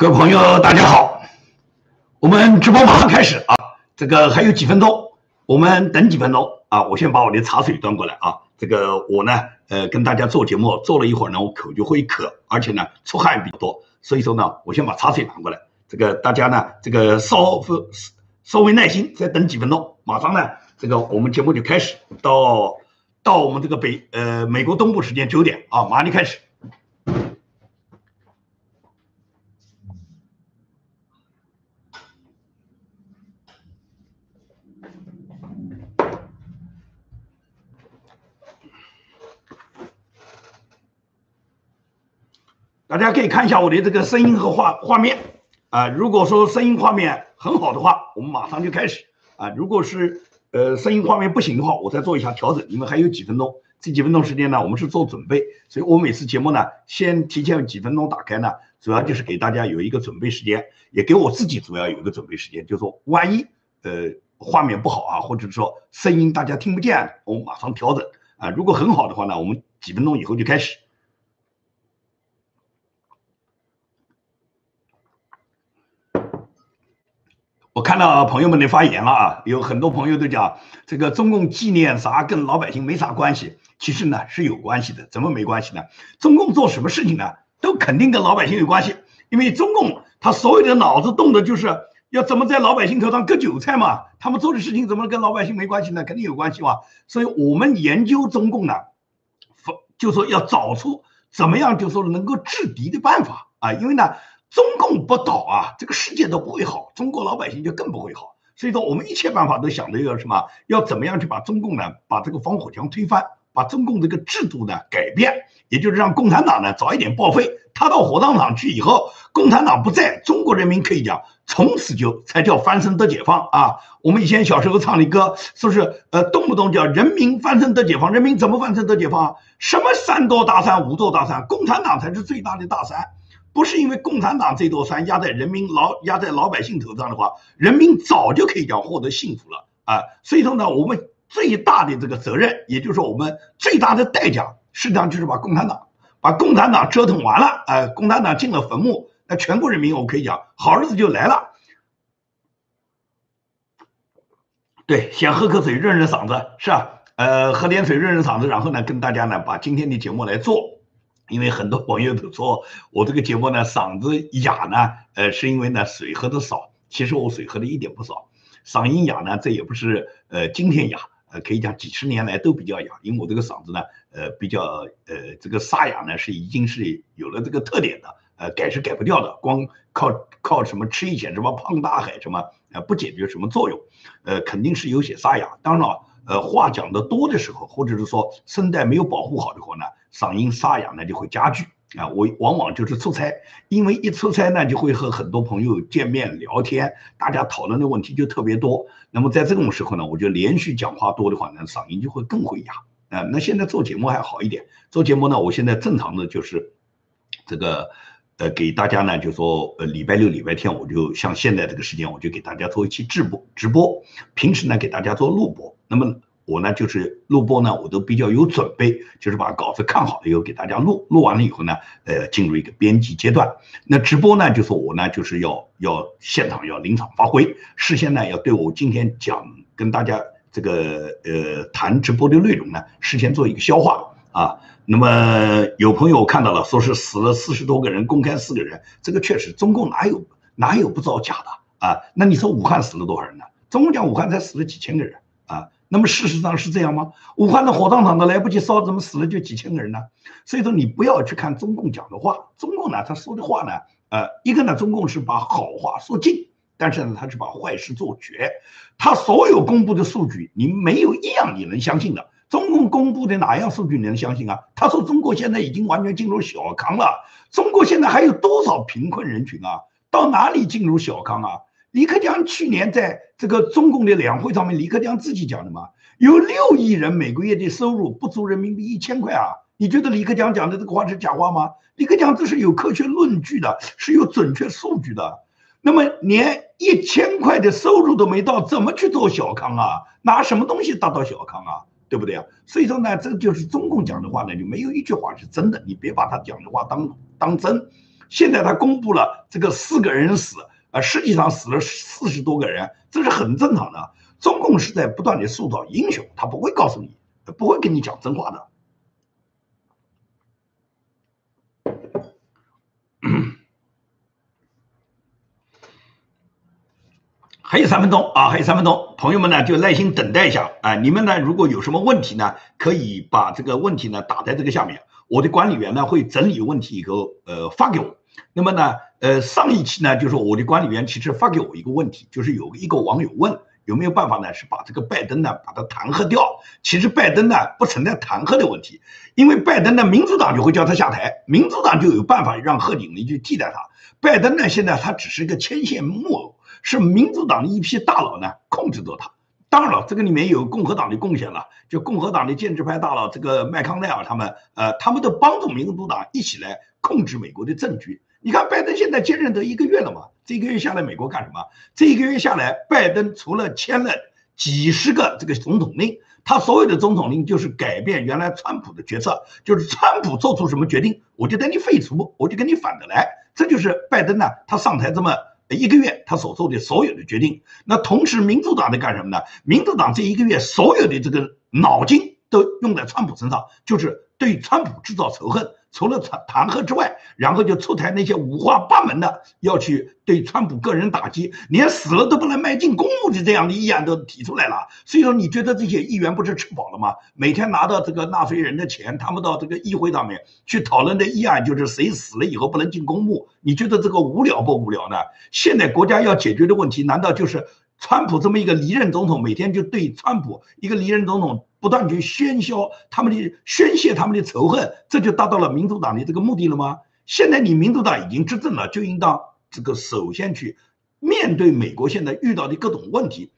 各位朋友，大家好，我们直播马上开始啊！这个还有几分钟，我们等几分钟啊！我先把我的茶水端过来啊！这个我呢，呃，跟大家做节目做了一会儿呢，我口就会渴，而且呢出汗比较多，所以说呢，我先把茶水拿过来。这个大家呢，这个稍稍微耐心，再等几分钟，马上呢，这个我们节目就开始，到到我们这个北呃美国东部时间九点啊，马上就开始。大家可以看一下我的这个声音和画画面啊。如果说声音画面很好的话，我们马上就开始啊。如果是呃声音画面不行的话，我再做一下调整。因为还有几分钟，这几分钟时间呢，我们是做准备，所以我每次节目呢，先提前几分钟打开呢，主要就是给大家有一个准备时间，也给我自己主要有一个准备时间，就是说万一呃画面不好啊，或者说声音大家听不见，我们马上调整啊。如果很好的话呢，我们几分钟以后就开始。看到朋友们的发言了啊，有很多朋友都讲这个中共纪念啥跟老百姓没啥关系，其实呢是有关系的。怎么没关系呢？中共做什么事情呢，都肯定跟老百姓有关系，因为中共他所有的脑子动的就是要怎么在老百姓头上割韭菜嘛。他们做的事情怎么跟老百姓没关系呢？肯定有关系嘛。所以我们研究中共呢，就说要找出怎么样就说能够制敌的办法啊，因为呢。中共不倒啊，这个世界都不会好，中国老百姓就更不会好。所以说，我们一切办法都想着要什么？要怎么样去把中共呢，把这个防火墙推翻，把中共这个制度呢改变，也就是让共产党呢早一点报废。他到火葬场去以后，共产党不在，中国人民可以讲从此就才叫翻身得解放啊！我们以前小时候唱的歌，说是呃动不动叫人民翻身得解放，人民怎么翻身得解放？什么三座大山五座大山，共产党才是最大的大山。不是因为共产党这座山压在人民老压在老百姓头上的话，人民早就可以讲获得幸福了啊！所以说呢，我们最大的这个责任，也就是说我们最大的代价，实际上就是把共产党把共产党折腾完了，啊，共产党进了坟墓，那全国人民我可以讲好日子就来了。对，先喝口水润润嗓子，是吧？呃，喝点水润润嗓子，然后呢，跟大家呢把今天的节目来做。因为很多朋友都说我这个节目呢嗓子哑呢，呃，是因为呢水喝的少。其实我水喝的一点不少，嗓音哑呢，这也不是呃今天哑，呃，可以讲几十年来都比较哑。因为我这个嗓子呢，呃，比较呃这个沙哑呢是已经是有了这个特点的，呃，改是改不掉的，光靠靠什么吃一些什么胖大海什么，呃，不解决什么作用，呃，肯定是有些沙哑。当然了。呃，话讲的多的时候，或者是说声带没有保护好的话呢，嗓音沙哑呢就会加剧啊。我往往就是出差，因为一出差呢就会和很多朋友见面聊天，大家讨论的问题就特别多。那么在这种时候呢，我就连续讲话多的话呢，嗓音就会更会哑啊。那现在做节目还好一点，做节目呢，我现在正常的就是这个呃给大家呢就说呃礼拜六礼拜天我就像现在这个时间，我就给大家做一期直播直播，平时呢给大家做录播。那么我呢，就是录播呢，我都比较有准备，就是把稿子看好了以后给大家录，录完了以后呢，呃，进入一个编辑阶段。那直播呢，就是我呢，就是要要现场要临场发挥，事先呢要对我今天讲跟大家这个呃谈直播的内容呢，事先做一个消化啊。那么有朋友看到了，说是死了四十多个人，公开四个人，这个确实中共哪有哪有不造假的啊？那你说武汉死了多少人呢？中共讲武汉才死了几千个人。啊，那么事实上是这样吗？武汉的火葬场都来不及烧，怎么死了就几千个人呢？所以说你不要去看中共讲的话，中共呢他说的话呢，呃，一个呢中共是把好话说尽，但是呢他是把坏事做绝，他所有公布的数据，你没有一样你能相信的。中共公布的哪样数据你能相信啊？他说中国现在已经完全进入小康了，中国现在还有多少贫困人群啊？到哪里进入小康啊？李克强去年在这个中共的两会上面，李克强自己讲的嘛，有六亿人每个月的收入不足人民币一千块啊！你觉得李克强讲的这个话是假话吗？李克强这是有科学论据的，是有准确数据的。那么连一千块的收入都没到，怎么去做小康啊？拿什么东西达到小康啊？对不对啊？所以说呢，这就是中共讲的话呢，就没有一句话是真的，你别把他讲的话当当真。现在他公布了这个四个人死，啊，实际上死了四十多个人，这是很正常的。中共是在不断的塑造英雄，他不会告诉你，不会跟你讲真话的。还有三分钟啊，还有三分钟，朋友们呢就耐心等待一下啊。你们呢如果有什么问题呢，可以把这个问题呢打在这个下面，我的管理员呢会整理问题以后呃发给我。那么呢呃上一期呢就是我的管理员其实发给我一个问题，就是有一个网友问有没有办法呢是把这个拜登呢把他弹劾掉。其实拜登呢不存在弹劾的问题，因为拜登呢民主党就会叫他下台，民主党就有办法让贺锦丽去替代他。拜登呢现在他只是一个牵线木偶。是民主党的一批大佬呢控制着他，当然了，这个里面有共和党的贡献了，就共和党的建制派大佬这个麦康奈尔他们，呃，他们都帮助民主党一起来控制美国的政局。你看拜登现在接任都一个月了嘛，这一个月下来美国干什么？这一个月下来，拜登除了签了几十个这个总统令，他所有的总统令就是改变原来川普的决策，就是川普做出什么决定，我就等你废除，我就跟你反着来，这就是拜登呢，他上台这么。一个月，他所做的所有的决定，那同时民主党在干什么呢？民主党这一个月所有的这个脑筋都用在川普身上，就是对川普制造仇恨。除了弹弹劾之外，然后就出台那些五花八门的要去对川普个人打击，连死了都不能迈进公墓的这样的议案都提出来了。所以说，你觉得这些议员不是吃饱了吗？每天拿到这个纳税人的钱，他们到这个议会上面去讨论的议案就是谁死了以后不能进公墓。你觉得这个无聊不无聊呢？现在国家要解决的问题，难道就是川普这么一个离任总统，每天就对川普一个离任总统？不断去喧嚣他们的宣泄他们的仇恨，这就达到了民主党的这个目的了吗？现在你民主党已经执政了，就应当这个首先去面对美国现在遇到的各种问题，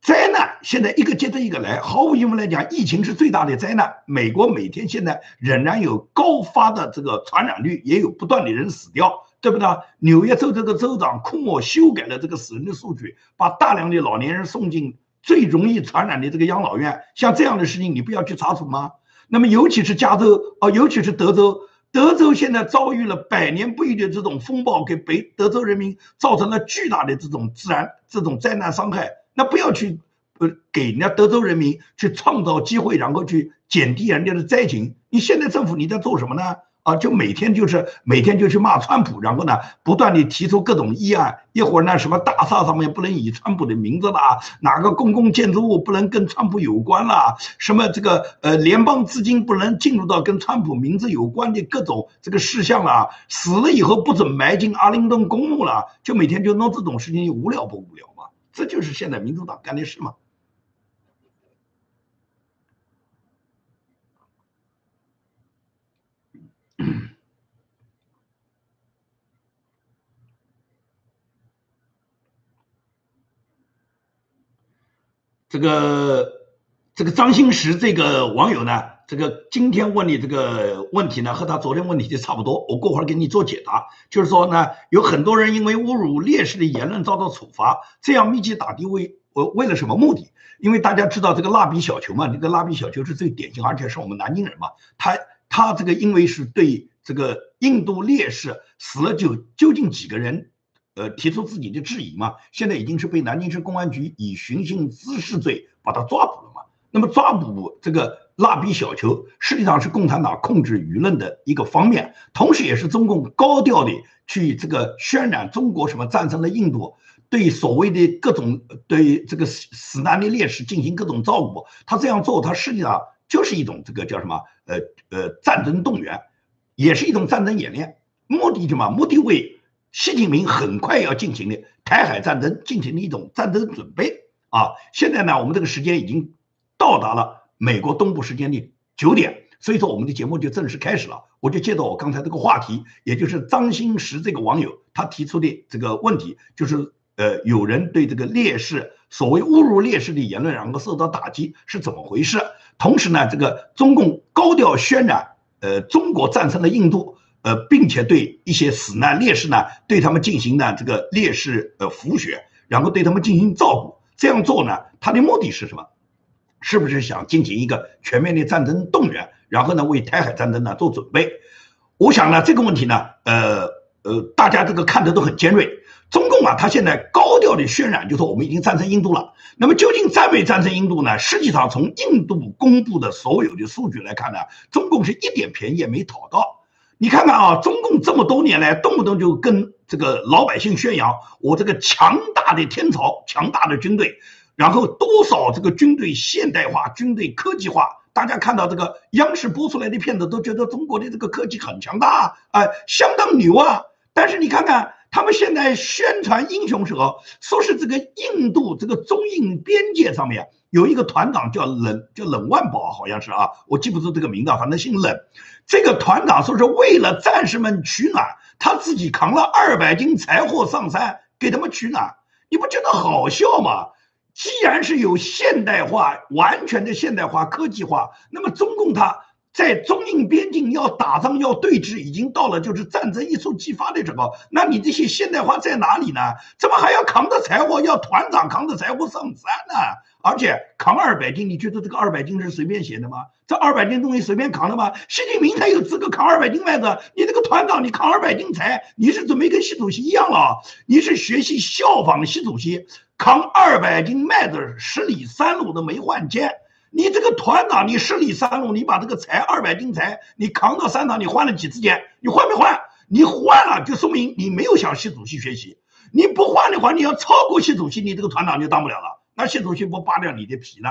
灾难现在一个接着一个来，毫无疑问来讲，疫情是最大的灾难。美国每天现在仍然有高发的这个传染率，也有不断的人死掉，对不对？纽约州这个州长库莫修改了这个死人的数据，把大量的老年人送进。最容易传染的这个养老院，像这样的事情，你不要去查处吗？那么，尤其是加州哦，尤其是德州，德州现在遭遇了百年不遇的这种风暴，给北德州人民造成了巨大的这种自然这种灾难伤害。那不要去呃给人家德州人民去创造机会，然后去减低人家的灾情。你现在政府你在做什么呢？啊，就每天就是每天就去骂川普，然后呢，不断的提出各种议案。一会儿呢，什么大厦上面不能以川普的名字啦，哪个公共建筑物不能跟川普有关啦，什么这个呃联邦资金不能进入到跟川普名字有关的各种这个事项啦，死了以后不准埋进阿灵顿公墓了，就每天就弄这种事情，无聊不无聊嘛？这就是现在民主党干的事嘛。这个这个张新石这个网友呢，这个今天问你这个问题呢，和他昨天问题就差不多。我过会儿给你做解答。就是说呢，有很多人因为侮辱烈士的言论遭到处罚，这样密集打击为为为了什么目的？因为大家知道这个蜡笔小球嘛，这个蜡笔小球是最典型，而且是我们南京人嘛，他他这个因为是对。这个印度烈士死了就究竟几个人？呃，提出自己的质疑嘛。现在已经是被南京市公安局以寻衅滋事罪把他抓捕了嘛。那么抓捕这个蜡笔小球，实际上是共产党控制舆论的一个方面，同时也是中共高调的去这个渲染中国什么战胜了印度，对所谓的各种对这个死难的烈士进行各种照顾。他这样做，他实际上就是一种这个叫什么？呃呃，战争动员。也是一种战争演练，目的什么？目的为习近平很快要进行的台海战争进行的一种战争准备啊！现在呢，我们这个时间已经到达了美国东部时间的九点，所以说我们的节目就正式开始了。我就接着我刚才这个话题，也就是张新石这个网友他提出的这个问题，就是呃，有人对这个烈士所谓侮辱烈士的言论，然后受到打击是怎么回事？同时呢，这个中共高调渲染。呃，中国战胜了印度，呃，并且对一些死难烈士呢，对他们进行呢这个烈士呃抚恤，然后对他们进行照顾。这样做呢，他的目的是什么？是不是想进行一个全面的战争动员，然后呢为台海战争呢做准备？我想呢这个问题呢，呃，呃，大家这个看的都很尖锐。中共啊，他现在高调的渲染，就说我们已经战胜印度了。那么究竟战没战胜印度呢？实际上，从印度公布的所有的数据来看呢，中共是一点便宜也没讨到。你看看啊，中共这么多年来，动不动就跟这个老百姓宣扬我这个强大的天朝、强大的军队，然后多少这个军队现代化、军队科技化。大家看到这个央视播出来的片子，都觉得中国的这个科技很强大啊，相当牛啊。但是你看看。他们现在宣传英雄时候，说是这个印度这个中印边界上面有一个团长叫冷叫冷万宝，好像是啊，我记不住这个名字，反正姓冷。这个团长说是为了战士们取暖，他自己扛了二百斤柴火上山给他们取暖，你不觉得好笑吗？既然是有现代化、完全的现代化科技化，那么中共他。在中印边境要打仗要对峙，已经到了就是战争一触即发的时候。那你这些现代化在哪里呢？怎么还要扛着柴火，要团长扛着柴火上山呢？而且扛二百斤，你觉得这个二百斤是随便写的吗？这二百斤东西随便扛的吗？习近平才有资格扛二百斤麦子，你这个团长你扛二百斤柴，你是准备跟习主席一样了？你是学习效仿习主席扛二百斤麦子十里山路都没换肩。你这个团长，你十里山路，你把这个柴二百斤柴，你扛到山上，你换了几次肩？你换没换？你换了，就说明你没有向习主席学习。你不换的话，你要超过习主席，你这个团长就当不了了。那习主席不扒掉你的皮呢？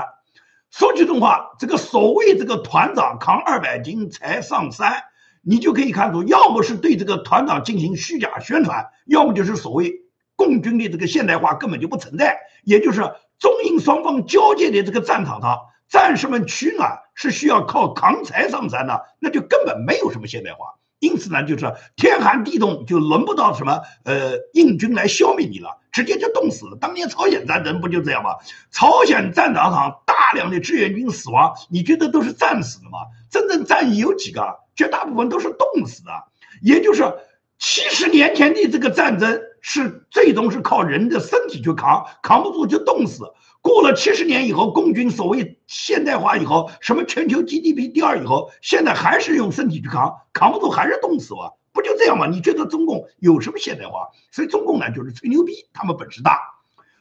说句真话，这个所谓这个团长扛二百斤柴上山，你就可以看出，要么是对这个团长进行虚假宣传，要么就是所谓共军的这个现代化根本就不存在，也就是中印双方交界的这个战场上。战士们取暖是需要靠扛柴上山的，那就根本没有什么现代化。因此呢，就是天寒地冻，就轮不到什么呃印军来消灭你了，直接就冻死了。当年朝鲜战争不就这样吗？朝鲜战场上大量的志愿军死亡，你觉得都是战死的吗？真正战役有几个？绝大部分都是冻死的。也就是七十年前的这个战争，是最终是靠人的身体去扛，扛不住就冻死。过了七十年以后，共军所谓现代化以后，什么全球 GDP 第二以后，现在还是用身体去扛，扛不住还是冻死吧？不就这样吗？你觉得中共有什么现代化？所以中共呢就是吹牛逼，他们本事大。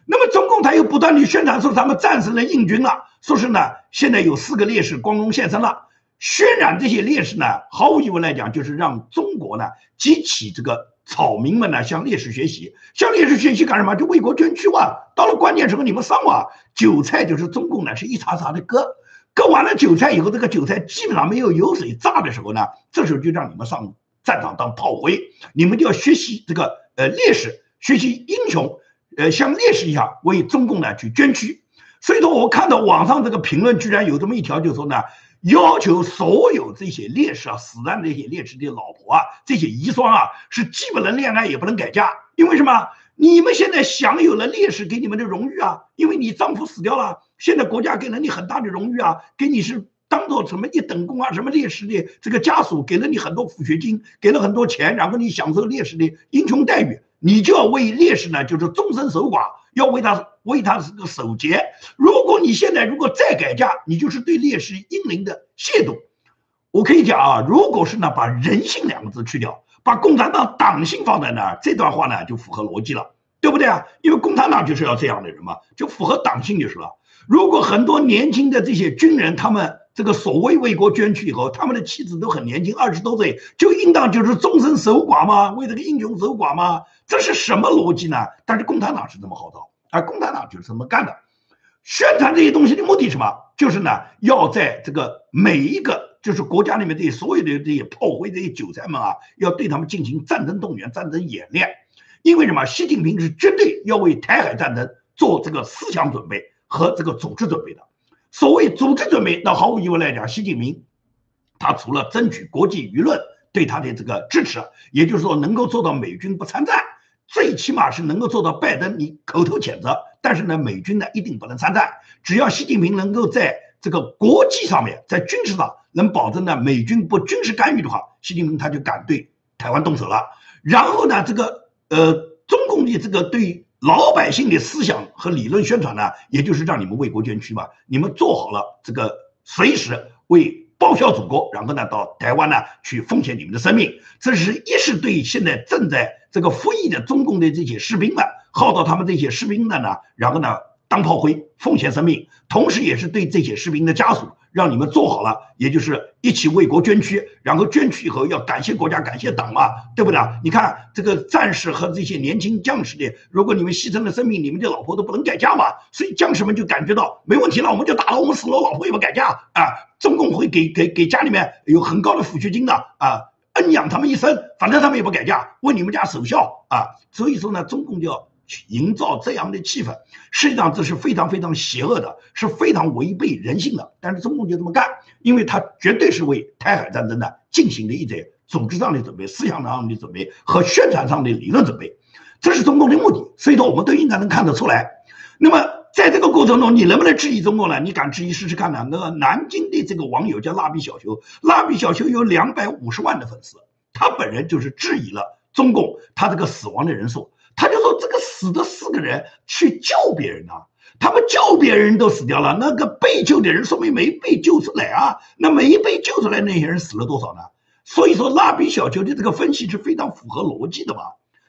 那么中共他又不断地宣传说咱们战胜了印军了，说是呢现在有四个烈士光荣献身了，渲染这些烈士呢，毫无疑问来讲就是让中国呢激起这个。草民们呢向烈士学习，向烈士学习干什么？就为国捐躯哇！到了关键时候你们上哇！韭菜就是中共呢是一茬茬的割，割完了韭菜以后，这个韭菜基本上没有油水榨的时候呢，这时候就让你们上战场当炮灰，你们就要学习这个呃烈士，学习英雄，呃像烈士一样为中共呢去捐躯。所以说我看到网上这个评论居然有这么一条，就说呢。要求所有这些烈士啊，死难这些烈士的老婆啊，这些遗孀啊，是既不能恋爱也不能改嫁，因为什么？你们现在享有了烈士给你们的荣誉啊，因为你丈夫死掉了，现在国家给了你很大的荣誉啊，给你是当做什么一等功啊，什么烈士的这个家属给了你很多抚恤金，给了很多钱，然后你享受烈士的英雄待遇，你就要为烈士呢，就是终身守寡。要为他为他是个守节。如果你现在如果再改嫁，你就是对烈士英灵的亵渎。我可以讲啊，如果是呢，把人性两个字去掉，把共产党党性放在那儿，这段话呢就符合逻辑了，对不对啊？因为共产党就是要这样的人嘛，就符合党性就是了。如果很多年轻的这些军人，他们这个所谓为国捐躯以后，他们的妻子都很年轻，二十多岁，就应当就是终身守寡吗？为这个英雄守寡吗？这是什么逻辑呢？但是共产党是这么号召，而共产党就是这么干的。宣传这些东西的目的什么？就是呢，要在这个每一个就是国家里面这些所有的这些炮灰、这些韭菜们啊，要对他们进行战争动员、战争演练。因为什么？习近平是绝对要为台海战争做这个思想准备和这个组织准备的。所谓组织准备，那毫无疑问来讲，习近平他除了争取国际舆论对他的这个支持，也就是说能够做到美军不参战，最起码是能够做到拜登你口头谴责，但是呢，美军呢一定不能参战。只要习近平能够在这个国际上面，在军事上能保证呢美军不军事干预的话，习近平他就敢对台湾动手了。然后呢，这个呃中共的这个对。老百姓的思想和理论宣传呢，也就是让你们为国捐躯嘛。你们做好了这个随时为报效祖国，然后呢到台湾呢去奉献你们的生命。这是一是对现在正在这个服役的中共的这些士兵们，号召他们这些士兵们呢，然后呢当炮灰奉献生命，同时也是对这些士兵的家属。让你们做好了，也就是一起为国捐躯，然后捐躯以后要感谢国家、感谢党嘛，对不对？你看这个战士和这些年轻将士的，如果你们牺牲了生命，你们的老婆都不能改嫁嘛，所以将士们就感觉到没问题了，我们就打了，我们死了，老婆也不改嫁啊，中共会给给给家里面有很高的抚恤金的啊，恩养他们一生，反正他们也不改嫁，为你们家守孝啊，所以说呢，中共就要。营造这样的气氛，实际上这是非常非常邪恶的，是非常违背人性的。但是中共就这么干，因为他绝对是为台海战争呢进行的一点组织上的准备、思想上的准备和宣传上的理论准备，这是中共的目的。所以说，我们都应该能看得出来。那么，在这个过程中，你能不能质疑中共呢？你敢质疑试试看呢？那个南京的这个网友叫蜡笔小球，蜡笔小球有两百五十万的粉丝，他本人就是质疑了中共他这个死亡的人数。他就说：“这个死的四个人去救别人啊，他们救别人都死掉了，那个被救的人说明没被救出来啊。那没被救出来那些人死了多少呢？所以说，蜡笔小球的这个分析是非常符合逻辑的嘛。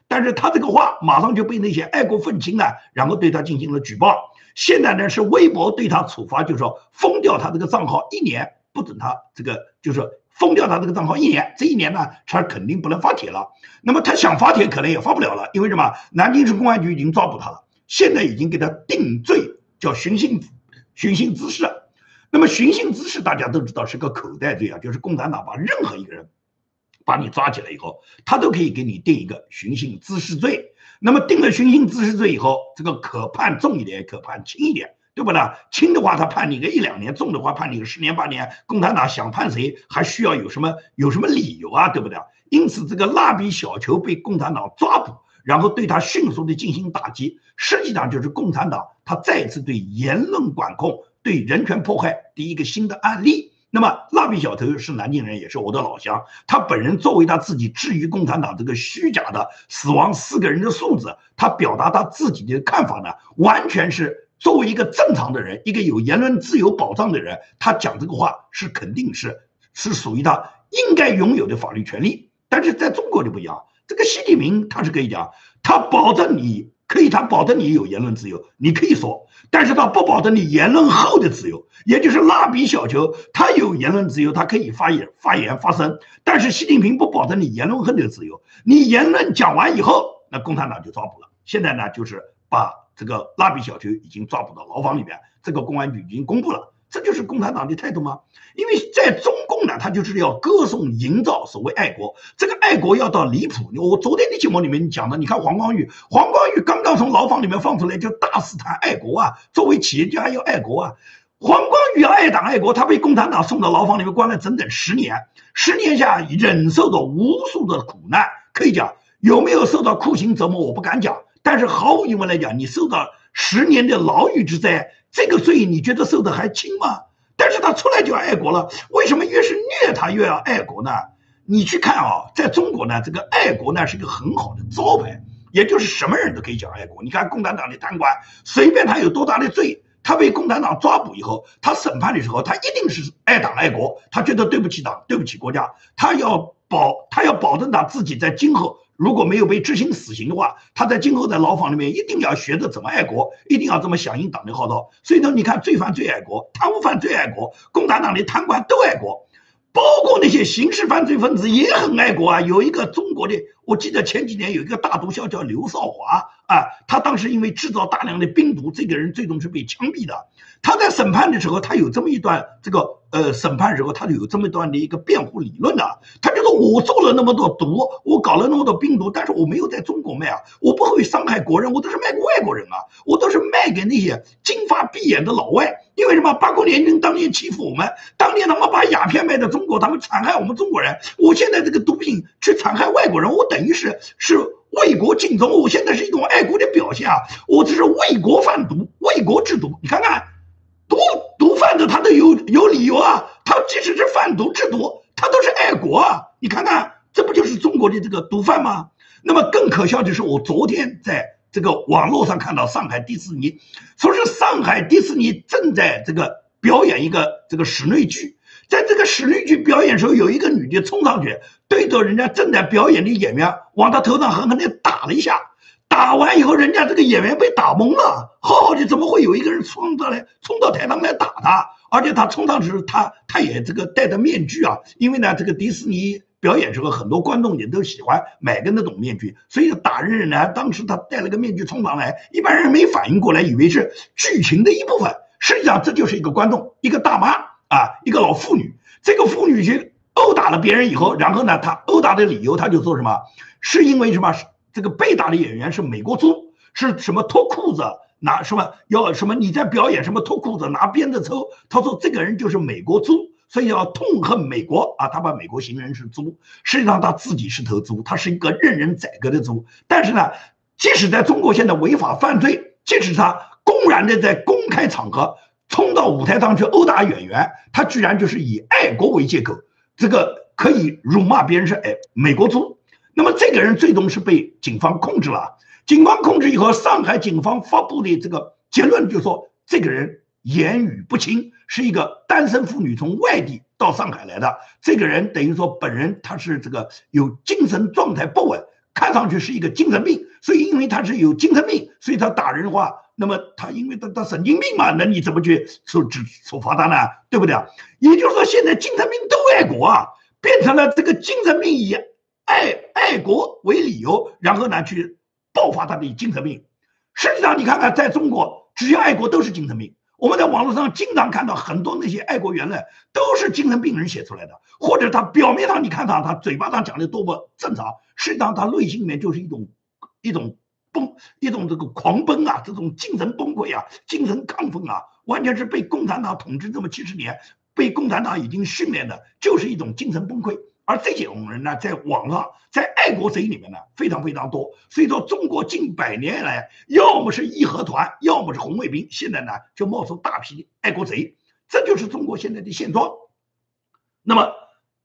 但是他这个话马上就被那些爱国愤青呢，然后对他进行了举报。现在呢是微博对他处罚，就是说封掉他这个账号一年，不准他这个就是。”封掉他这个账号一年，这一年呢，他肯定不能发帖了。那么他想发帖，可能也发不了了，因为什么？南京市公安局已经抓捕他了，现在已经给他定罪，叫寻衅寻衅滋事。那么寻衅滋事大家都知道是个口袋罪啊，就是共产党把任何一个人把你抓起来以后，他都可以给你定一个寻衅滋事罪。那么定了寻衅滋事罪以后，这个可判重一点，可判轻一点。对不啦？轻的话他判你个一两年，重的话判你个十年八年。共产党想判谁，还需要有什么有什么理由啊？对不对？因此，这个蜡笔小球被共产党抓捕，然后对他迅速的进行打击，实际上就是共产党他再次对言论管控、对人权迫害的一个新的案例。那么，蜡笔小头是南京人，也是我的老乡。他本人作为他自己质疑共产党这个虚假的死亡四个人的数字，他表达他自己的看法呢，完全是。作为一个正常的人，一个有言论自由保障的人，他讲这个话是肯定是是属于他应该拥有的法律权利。但是在中国就不一样，这个习近平他是可以讲，他保证你可以，他保证你有言论自由，你可以说，但是他不保证你言论后的自由，也就是蜡笔小球，他有言论自由，他可以发言、发言、发声，但是习近平不保证你言论后的自由，你言论讲完以后，那共产党就抓捕了。现在呢，就是把。这个蜡笔小球已经抓捕到牢房里面，这个公安局已经公布了，这就是共产党的态度吗？因为在中共呢，他就是要歌颂、营造所谓爱国，这个爱国要到离谱。我昨天的节目里面讲的，你看黄光裕，黄光裕刚刚从牢房里面放出来，就大肆谈爱国啊，作为企业家要爱国啊。黄光裕要爱党爱国，他被共产党送到牢房里面关了整整十年，十年下忍受着无数的苦难，可以讲有没有受到酷刑折磨，我不敢讲。但是毫无疑问来讲，你受到十年的牢狱之灾，这个罪你觉得受的还轻吗？但是他出来就要爱国了，为什么越是虐他越要爱国呢？你去看啊，在中国呢，这个爱国呢是一个很好的招牌，也就是什么人都可以讲爱国。你看共产党的贪官，随便他有多大的罪，他被共产党抓捕以后，他审判的时候，他一定是爱党爱国，他觉得对不起党，对不起国家，他要保，他要保证他自己在今后。如果没有被执行死刑的话，他在今后在牢房里面一定要学着怎么爱国，一定要这么响应党的号召。所以呢，你看罪犯最爱国，贪污犯最爱国，共产党的贪官都爱国，包括那些刑事犯罪分子也很爱国啊。有一个中国的，我记得前几年有一个大毒枭叫刘少华啊，他当时因为制造大量的冰毒，这个人最终是被枪毙的。他在审判的时候，他有这么一段这个。呃，审判时候他就有这么一段的一个辩护理论的，他就说我做了那么多毒，我搞了那么多病毒，但是我没有在中国卖啊，我不会伤害国人，我都是卖给外国人啊，我都是卖给那些金发碧眼的老外，因为什么？八国联军当年欺负我们，当年他们把鸦片卖到中国，他们残害我们中国人，我现在这个毒品去残害外国人，我等于是是为国尽忠，我现在是一种爱国的表现啊，我这是为国贩毒，为国制毒，你看看。毒毒贩子他都有有理由啊，他即使是贩毒制毒，他都是爱国啊。你看看，这不就是中国的这个毒贩吗？那么更可笑的是，我昨天在这个网络上看到上海迪士尼，说是上海迪士尼正在这个表演一个这个室内剧，在这个室内剧表演时候，有一个女的冲上去，对着人家正在表演的演员往他头上狠狠地打了一下。打完以后，人家这个演员被打懵了，好好的怎么会有一个人冲上来，冲到台上来打他？而且他冲上去，他他也这个戴着面具啊，因为呢，这个迪士尼表演时候，很多观众也都喜欢买个那种面具，所以打人人呢，当时他戴了个面具冲上来，一般人没反应过来，以为是剧情的一部分，实际上这就是一个观众，一个大妈啊，一个老妇女，这个妇女去殴打了别人以后，然后呢，她殴打的理由，她就说什么？是因为什么？这个被打的演员是美国猪，是什么脱裤子拿什么要什么你在表演什么脱裤子拿鞭子抽？他说这个人就是美国猪，所以要痛恨美国啊！他把美国形容是猪，实际上他自己是头猪，他是一个任人宰割的猪。但是呢，即使在中国现在违法犯罪，即使他公然的在公开场合冲到舞台上去殴打演员，他居然就是以爱国为借口，这个可以辱骂别人是哎美国猪。那么这个人最终是被警方控制了。警方控制以后，上海警方发布的这个结论就说，这个人言语不清，是一个单身妇女从外地到上海来的。这个人等于说本人他是这个有精神状态不稳，看上去是一个精神病。所以因为他是有精神病，所以他打人的话，那么他因为他他神经病嘛，那你怎么去处处处罚他呢？对不对啊？也就是说，现在精神病都爱国啊，变成了这个精神病一样。爱爱国为理由，然后呢去爆发他的精神病。实际上，你看看，在中国，只要爱国都是精神病。我们在网络上经常看到很多那些爱国言论，都是精神病人写出来的，或者他表面上你看他，他嘴巴上讲的多么正常，实际上他内心里面就是一种一种崩，一种这个狂奔啊，这种精神崩溃啊，精神亢奋啊，完全是被共产党统治这么几十年，被共产党已经训练的，就是一种精神崩溃。而这种人呢，在网上，在爱国贼里面呢，非常非常多。所以说，中国近百年来，要么是义和团，要么是红卫兵，现在呢，就冒出大批爱国贼，这就是中国现在的现状。那么，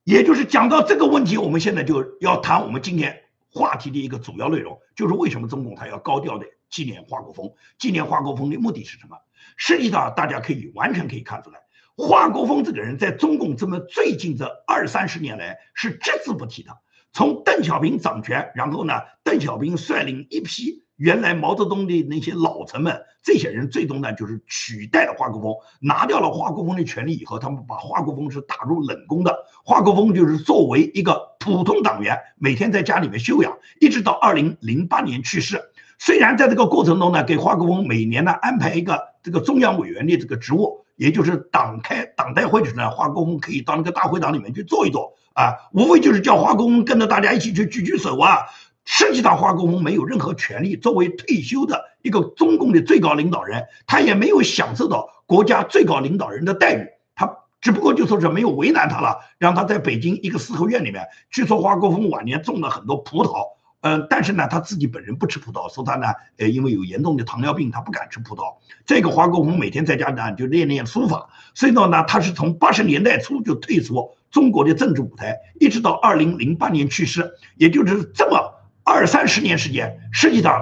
也就是讲到这个问题，我们现在就要谈我们今天话题的一个主要内容，就是为什么中共他要高调的纪念华国锋？纪念华国锋的目的是什么？实际上，大家可以完全可以看出来。华国锋这个人，在中共这么最近这二三十年来是只字不提的。从邓小平掌权，然后呢，邓小平率领一批原来毛泽东的那些老臣们，这些人最终呢就是取代了华国锋，拿掉了华国锋的权利以后，他们把华国锋是打入冷宫的。华国锋就是作为一个普通党员，每天在家里面休养，一直到二零零八年去世。虽然在这个过程中呢，给华国锋每年呢安排一个这个中央委员的这个职务。也就是党开党代会的时候呢，华国锋可以到那个大会堂里面去坐一坐啊，无非就是叫华国锋跟着大家一起去举举手啊。实际上，华国锋没有任何权利，作为退休的一个中共的最高领导人，他也没有享受到国家最高领导人的待遇，他只不过就说是没有为难他了，让他在北京一个四合院里面。据说华国锋晚年种了很多葡萄。嗯，但是呢，他自己本人不吃葡萄，说他呢，呃，因为有严重的糖尿病，他不敢吃葡萄。这个华国锋每天在家呢就练练书法，所以呢，他是从八十年代初就退出中国的政治舞台，一直到二零零八年去世，也就是这么二三十年时间，实际上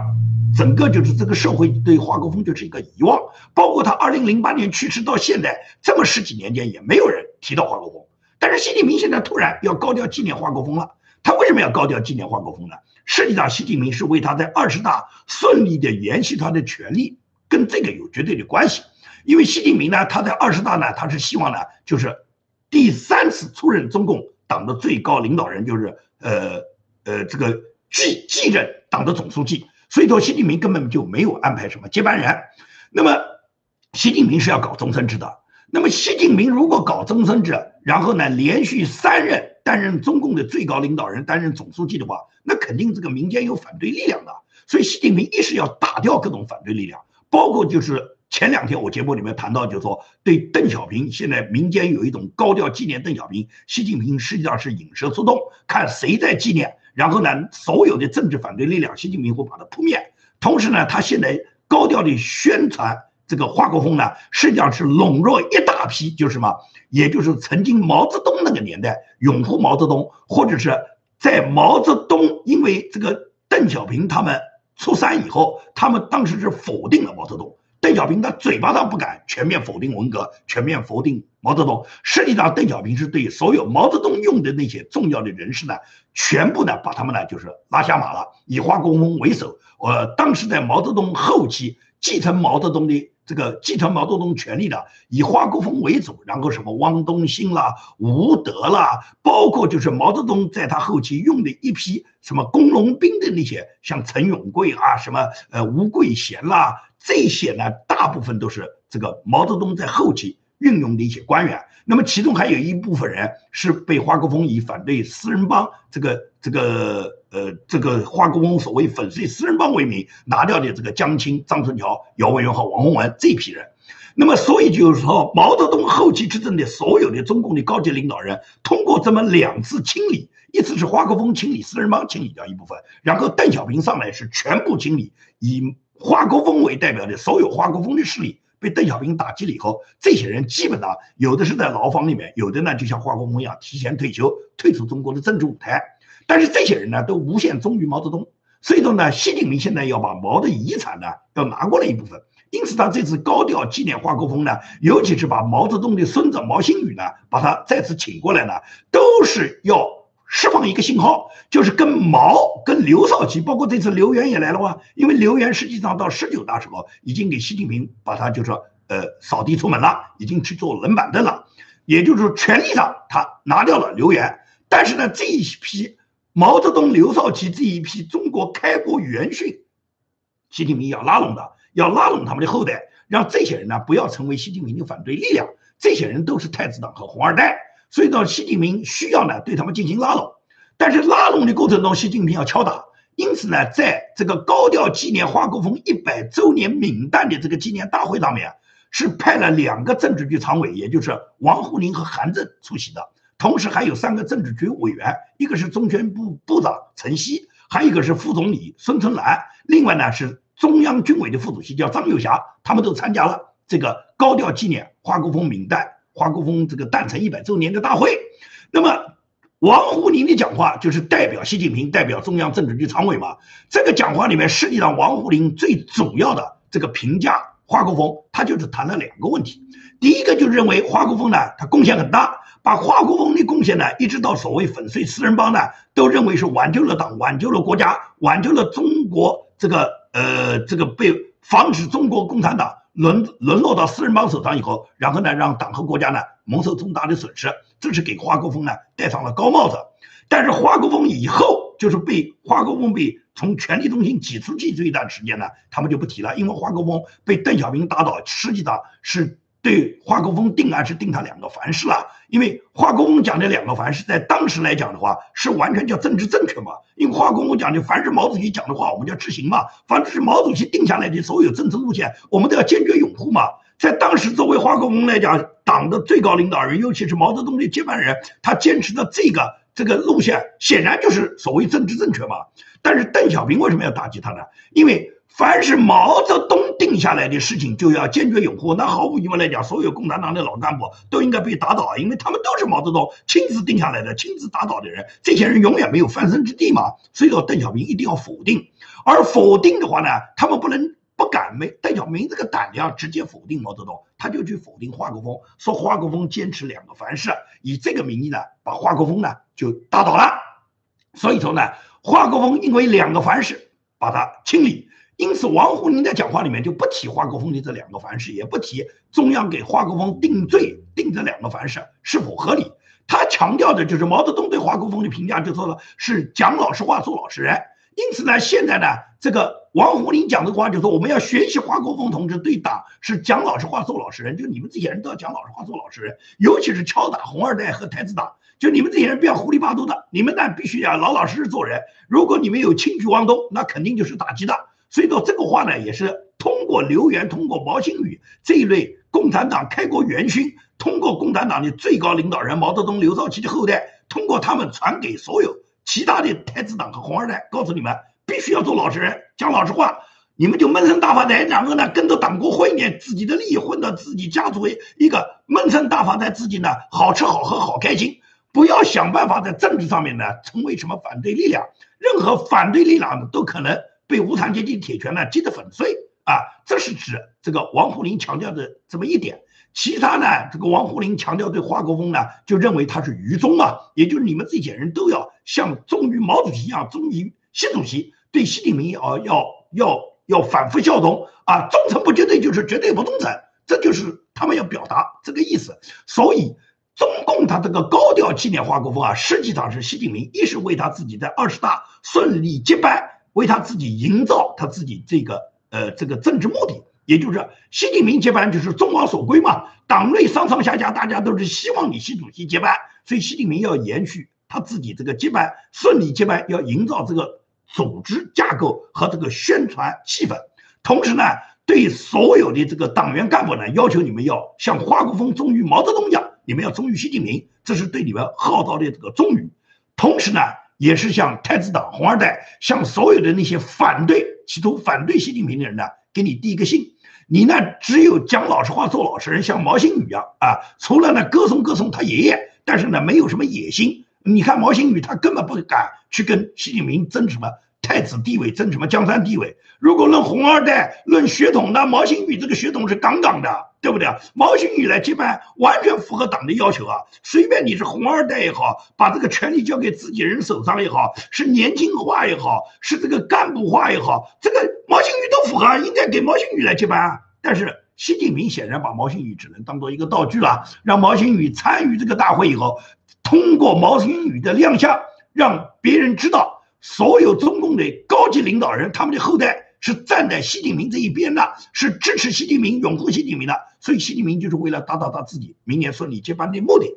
整个就是这个社会对华国锋就是一个遗忘，包括他二零零八年去世到现在这么十几年间，也没有人提到华国锋。但是习近平现在突然要高调纪念华国锋了，他为什么要高调纪念华国锋呢？实际上，习近平是为他在二十大顺利的延续他的权利，跟这个有绝对的关系。因为习近平呢，他在二十大呢，他是希望呢，就是第三次出任中共党的最高领导人，就是呃呃这个继继任党的总书记。所以说，习近平根本就没有安排什么接班人。那么，习近平是要搞终身制的。那么，习近平如果搞终身制，然后呢，连续三任。担任中共的最高领导人，担任总书记的话，那肯定这个民间有反对力量的。所以习近平一是要打掉各种反对力量，包括就是前两天我节目里面谈到，就是说对邓小平，现在民间有一种高调纪念邓小平，习近平实际上是引蛇出洞，看谁在纪念，然后呢，所有的政治反对力量，习近平会把它扑灭。同时呢，他现在高调的宣传。这个华国锋呢，实际上是笼络一大批，就是什么，也就是曾经毛泽东那个年代拥护毛泽东，或者是在毛泽东因为这个邓小平他们出山以后，他们当时是否定了毛泽东，邓小平他嘴巴上不敢全面否定文革，全面否定毛泽东，实际上邓小平是对所有毛泽东用的那些重要的人士呢，全部呢把他们呢就是拉下马了，以华国锋为首。呃，当时在毛泽东后期继承毛泽东的这个继承毛泽东权力的，以华国锋为主，然后什么汪东兴啦、吴德啦，包括就是毛泽东在他后期用的一批什么工农兵的那些，像陈永贵啊，什么呃吴桂贤啦。这些呢，大部分都是这个毛泽东在后期运用的一些官员。那么其中还有一部分人是被华国锋以反对四人帮这个这个呃这个华国锋所谓粉碎四人帮为名拿掉的这个江青、张春桥、姚文元和王洪文这批人。那么所以就是说，毛泽东后期执政的所有的中共的高级领导人，通过这么两次清理，一次是华国锋清理四人帮，清理掉一部分，然后邓小平上来是全部清理，以。华国锋为代表的所有华国锋的势力被邓小平打击了以后，这些人基本上有的是在牢房里面，有的呢就像华国锋一样提前退休，退出中国的政治舞台。但是这些人呢都无限忠于毛泽东，所以说呢，习近平现在要把毛的遗产呢要拿过来一部分。因此他这次高调纪念华国锋呢，尤其是把毛泽东的孙子毛新宇呢，把他再次请过来呢，都是要。释放一个信号，就是跟毛、跟刘少奇，包括这次刘源也来了哇。因为刘源实际上到十九大时候已经给习近平把他就说呃扫地出门了，已经去做冷板凳了。也就是说，权力上他拿掉了刘源，但是呢，这一批毛泽东、刘少奇这一批中国开国元勋，习近平要拉拢的，要拉拢他们的后代，让这些人呢不要成为习近平的反对力量。这些人都是太子党和红二代。所以到习近平需要呢对他们进行拉拢，但是拉拢的过程中，习近平要敲打。因此呢，在这个高调纪念华国锋一百周年冥诞的这个纪念大会上面，是派了两个政治局常委，也就是王沪宁和韩正出席的，同时还有三个政治局委员，一个是中宣部部长陈希，还有一个是副总理孙春兰，另外呢是中央军委的副主席叫张又侠，他们都参加了这个高调纪念华国锋冥诞。华国锋这个诞辰一百周年的大会，那么王沪宁的讲话就是代表习近平，代表中央政治局常委嘛。这个讲话里面，实际上王沪宁最主要的这个评价华国锋，他就是谈了两个问题。第一个就认为华国锋呢，他贡献很大，把华国锋的贡献呢，一直到所谓粉碎四人帮呢，都认为是挽救了党，挽救了国家，挽救了中国这个呃这个被防止中国共产党。沦沦落到四人帮手上以后，然后呢，让党和国家呢蒙受重大的损失，这是给华国锋呢戴上了高帽子。但是华国锋以后就是被华国锋被从权力中心挤出去这一段时间呢，他们就不提了，因为华国锋被邓小平打倒，实际上是。对华国锋定案是定他两个凡是了，因为华国锋讲的两个凡是，在当时来讲的话，是完全叫政治正确嘛。因为华国锋讲的凡是毛主席讲的话，我们就要执行嘛。凡是毛主席定下来的所有政治路线，我们都要坚决拥护嘛。在当时，作为华国锋来讲，党的最高领导人，尤其是毛泽东的接班人，他坚持的这个这个路线，显然就是所谓政治正确嘛。但是邓小平为什么要打击他呢？因为。凡是毛泽东定下来的事情，就要坚决拥护。那毫无疑问来讲，所有共产党的老干部都应该被打倒，因为他们都是毛泽东亲自定下来的、亲自打倒的人。这些人永远没有翻身之地嘛。所以说，邓小平一定要否定。而否定的话呢，他们不能、不敢没邓小平这个胆量直接否定毛泽东，他就去否定华国锋，说华国锋坚持两个凡是，以这个名义呢，把华国锋呢就打倒了。所以说呢，华国锋因为两个凡是，把他清理。因此，王沪宁在讲话里面就不提华国锋的这两个凡是，也不提中央给华国锋定罪定这两个凡是是否合理。他强调的就是毛泽东对华国锋的评价，就说了是讲老实话、做老实人。因此呢，现在呢，这个王沪宁讲的话就说我们要学习华国锋同志对党是讲老实话、做老实人。就你们这些人都要讲老实话、做老实人，尤其是敲打红二代和太子党。就你们这些人不要糊里八涂的，你们呢必须要老老实实做人。如果你们有轻举妄动，那肯定就是打击的。所以说这个话呢，也是通过刘源、通过毛新宇这一类共产党开国元勋，通过共产党的最高领导人毛泽东、刘少奇的后代，通过他们传给所有其他的太子党和红二代，告诉你们必须要做老实人，讲老实话，你们就闷声大发财，然后呢跟着党国混一点自己的利益，混到自己家族一个闷声大发财，自己呢好吃好喝好开心，不要想办法在政治上面呢成为什么反对力量，任何反对力量都可能。被无产阶级铁拳呢击得粉碎，啊，这是指这个王沪宁强调的这么一点。其他呢，这个王沪宁强调对华国锋呢，就认为他是愚忠啊，也就是你们这些人都要像忠于毛主席一样忠于习主席，对习近平要要要要反复效忠啊，忠诚不绝对就是绝对不忠诚，这就是他们要表达这个意思。所以中共他这个高调纪念华国锋啊，实际上是习近平一是为他自己在二十大顺利接班，为他自己营造他自己这个呃这个政治目的。也就是习近平接班就是众望所归嘛，党内上上下下大家都是希望你习主席接班，所以习近平要延续他自己这个接班顺利接班，要营造这个组织架构和这个宣传气氛。同时呢，对所有的这个党员干部呢，要求你们要像华国锋忠于毛泽东一样，你们要忠于习近平，这是对你们号召的这个忠于。同时呢，也是向太子党红二代，向所有的那些反对企图反对习近平的人呢，给你递一个信。你呢？只有讲老实话、做老实人，像毛新宇一样啊。除了呢歌颂歌颂他爷爷，但是呢没有什么野心。你看毛新宇，他根本不敢去跟习近平争什么太子地位，争什么江山地位。如果论红二代、论血统，那毛新宇这个血统是杠杠的，对不对？毛新宇来接班，完全符合党的要求啊。随便你是红二代也好，把这个权力交给自己人手上也好，是年轻化也好，是这个干部化也好，这个毛新宇都符合，应该给毛新宇来接班。啊但是习近平显然把毛新宇只能当做一个道具了，让毛新宇参与这个大会以后，通过毛新宇的亮相，让别人知道所有中共的高级领导人他们的后代是站在习近平这一边的，是支持习近平、拥护习近平的。所以习近平就是为了达到他自己明年说你接班的目的，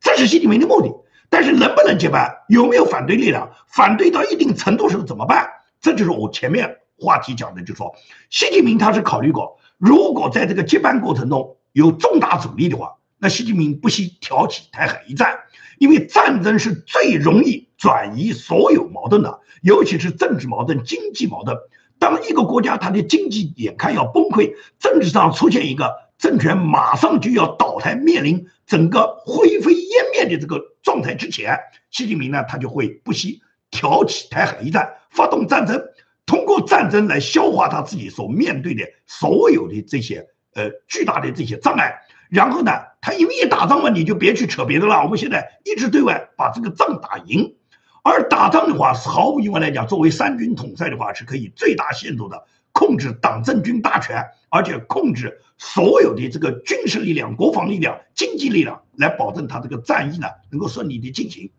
这是习近平的目的。但是能不能接班，有没有反对力量，反对到一定程度时候怎么办？这就是我前面话题讲的，就说习近平他是考虑过。如果在这个接班过程中有重大阻力的话，那习近平不惜挑起台海一战，因为战争是最容易转移所有矛盾的，尤其是政治矛盾、经济矛盾。当一个国家它的经济眼看要崩溃，政治上出现一个政权马上就要倒台，面临整个灰飞烟灭的这个状态之前，习近平呢，他就会不惜挑起台海一战，发动战争。通过战争来消化他自己所面对的所有的这些呃巨大的这些障碍，然后呢，他因为一打仗嘛，你就别去扯别的了。我们现在一直对外把这个仗打赢，而打仗的话是毫无疑问来讲，作为三军统帅的话，是可以最大限度的控制党政军大权，而且控制所有的这个军事力量、国防力量、经济力量，来保证他这个战役呢能够顺利的进行。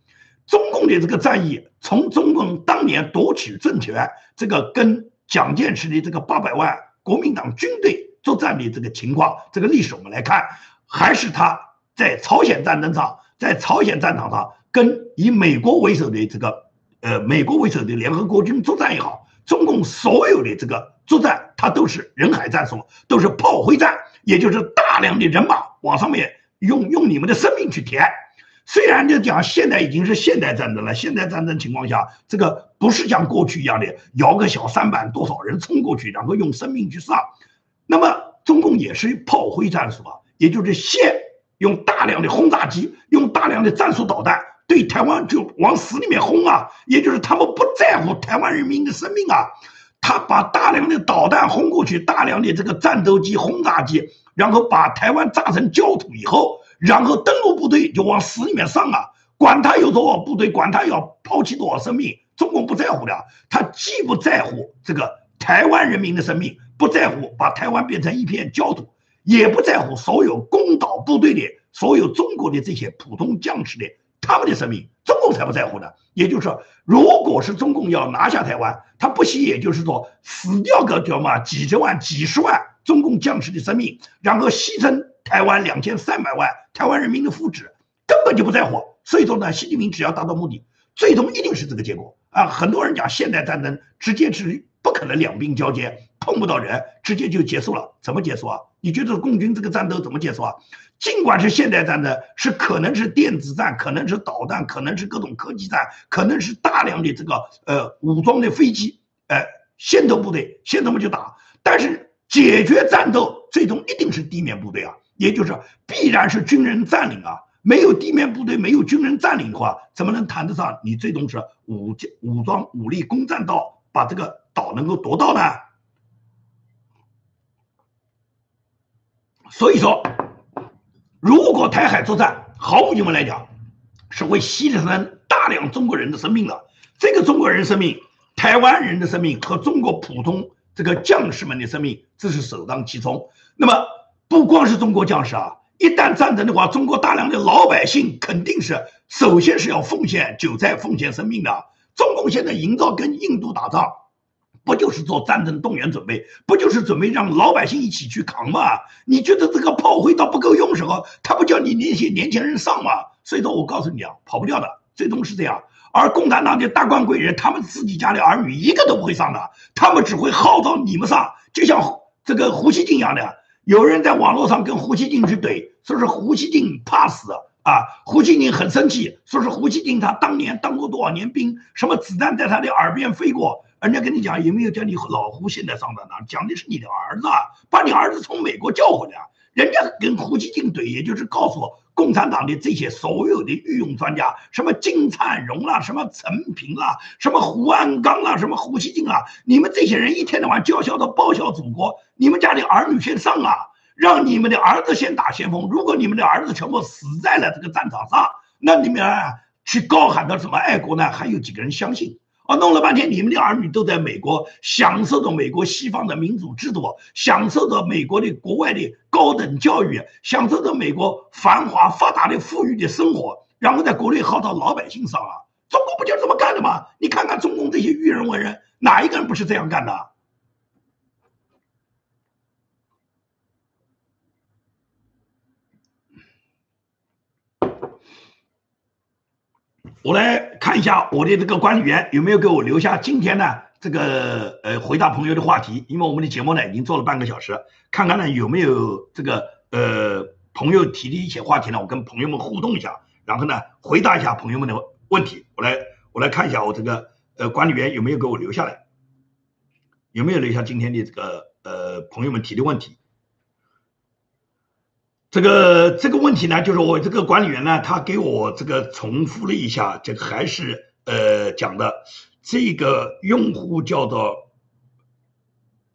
中共的这个战役，从中共当年夺取政权，这个跟蒋介石的这个八百万国民党军队作战的这个情况，这个历史我们来看，还是他在朝鲜战争上，在朝鲜战场上跟以美国为首的这个呃美国为首的联合国军作战也好，中共所有的这个作战，它都是人海战术，都是炮灰战，也就是大量的人马往上面用用你们的生命去填。虽然就讲现在已经是现代战争了，现代战争情况下，这个不是像过去一样的摇个小三板，多少人冲过去，然后用生命去上。那么中共也是炮灰战术啊，也就是先用大量的轰炸机，用大量的战术导弹对台湾就往死里面轰啊，也就是他们不在乎台湾人民的生命啊，他把大量的导弹轰过去，大量的这个战斗机、轰炸机，然后把台湾炸成焦土以后。然后登陆部队就往死里面上啊！管他有多少部队，管他要抛弃多少生命，中共不在乎的。他既不在乎这个台湾人民的生命，不在乎把台湾变成一片焦土，也不在乎所有攻岛部队的所有中国的这些普通将士的他们的生命，中共才不在乎呢。也就是说，如果是中共要拿下台湾，他不惜也就是说死掉个叫嘛几十万、几十万中共将士的生命，然后牺牲。台湾两千三百万台湾人民的福祉根本就不在乎，所以说呢，习近平只要达到目的，最终一定是这个结果啊！很多人讲现代战争直接是不可能两兵交接，碰不到人，直接就结束了。怎么结束啊？你觉得共军这个战斗怎么结束啊？尽管是现代战争，是可能是电子战，可能是导弹，可能是各种科技战，可能是大量的这个呃武装的飞机，呃先头部队先头们就打，但是解决战斗最终一定是地面部队啊！也就是必然是军人占领啊，没有地面部队，没有军人占领的话，怎么能谈得上你最终是武武装武力攻占到把这个岛能够夺到呢？所以说，如果台海作战，毫无疑问来讲，是会牺牲大量中国人的生命的。这个中国人生命、台湾人的生命和中国普通这个将士们的生命，这是首当其冲。那么，不光是中国将士啊，一旦战争的话，中国大量的老百姓肯定是首先是要奉献韭菜、奉献生命的。中共现在营造跟印度打仗。不就是做战争动员准备？不就是准备让老百姓一起去扛吗？你觉得这个炮灰到不够用时候，他不叫你那些年轻人上吗？所以说我告诉你啊，跑不掉的，最终是这样。而共产党的大官贵人，他们自己家的儿女一个都不会上的，他们只会号召你们上。就像这个胡锡进一样的，有人在网络上跟胡锡进去怼，说是胡锡进怕死啊，胡锡进很生气，说是胡锡进他当年当过多少年兵，什么子弹在他的耳边飞过。人家跟你讲，有没有叫你老胡现在上在哪？讲的是你的儿子，把你儿子从美国叫回来。人家跟胡锡进怼，也就是告诉共产党的这些所有的御用专家，什么金灿荣啦，什么陈平啦，什么胡鞍钢啦，什么胡锡进啊，你们这些人一天到晚叫嚣的报效祖国，你们家的儿女先上啊，让你们的儿子先打先锋。如果你们的儿子全部死在了这个战场上，那你们啊去高喊的什么爱国呢？还有几个人相信？啊，弄了半天，你们的儿女都在美国享受着美国西方的民主制度，享受着美国的国外的高等教育，享受着美国繁华发达的富裕的生活，然后在国内号召老百姓上啊！中国不就这么干的吗？你看看中共这些育人文人，哪一个人不是这样干的？我来看一下我的这个管理员有没有给我留下今天呢这个呃回答朋友的话题，因为我们的节目呢已经做了半个小时，看看呢有没有这个呃朋友提的一些话题呢，我跟朋友们互动一下，然后呢回答一下朋友们的问题。我来我来看一下我这个呃管理员有没有给我留下来，有没有留下今天的这个呃朋友们提的问题。这个这个问题呢，就是我这个管理员呢，他给我这个重复了一下，这个还是呃讲的这个用户叫做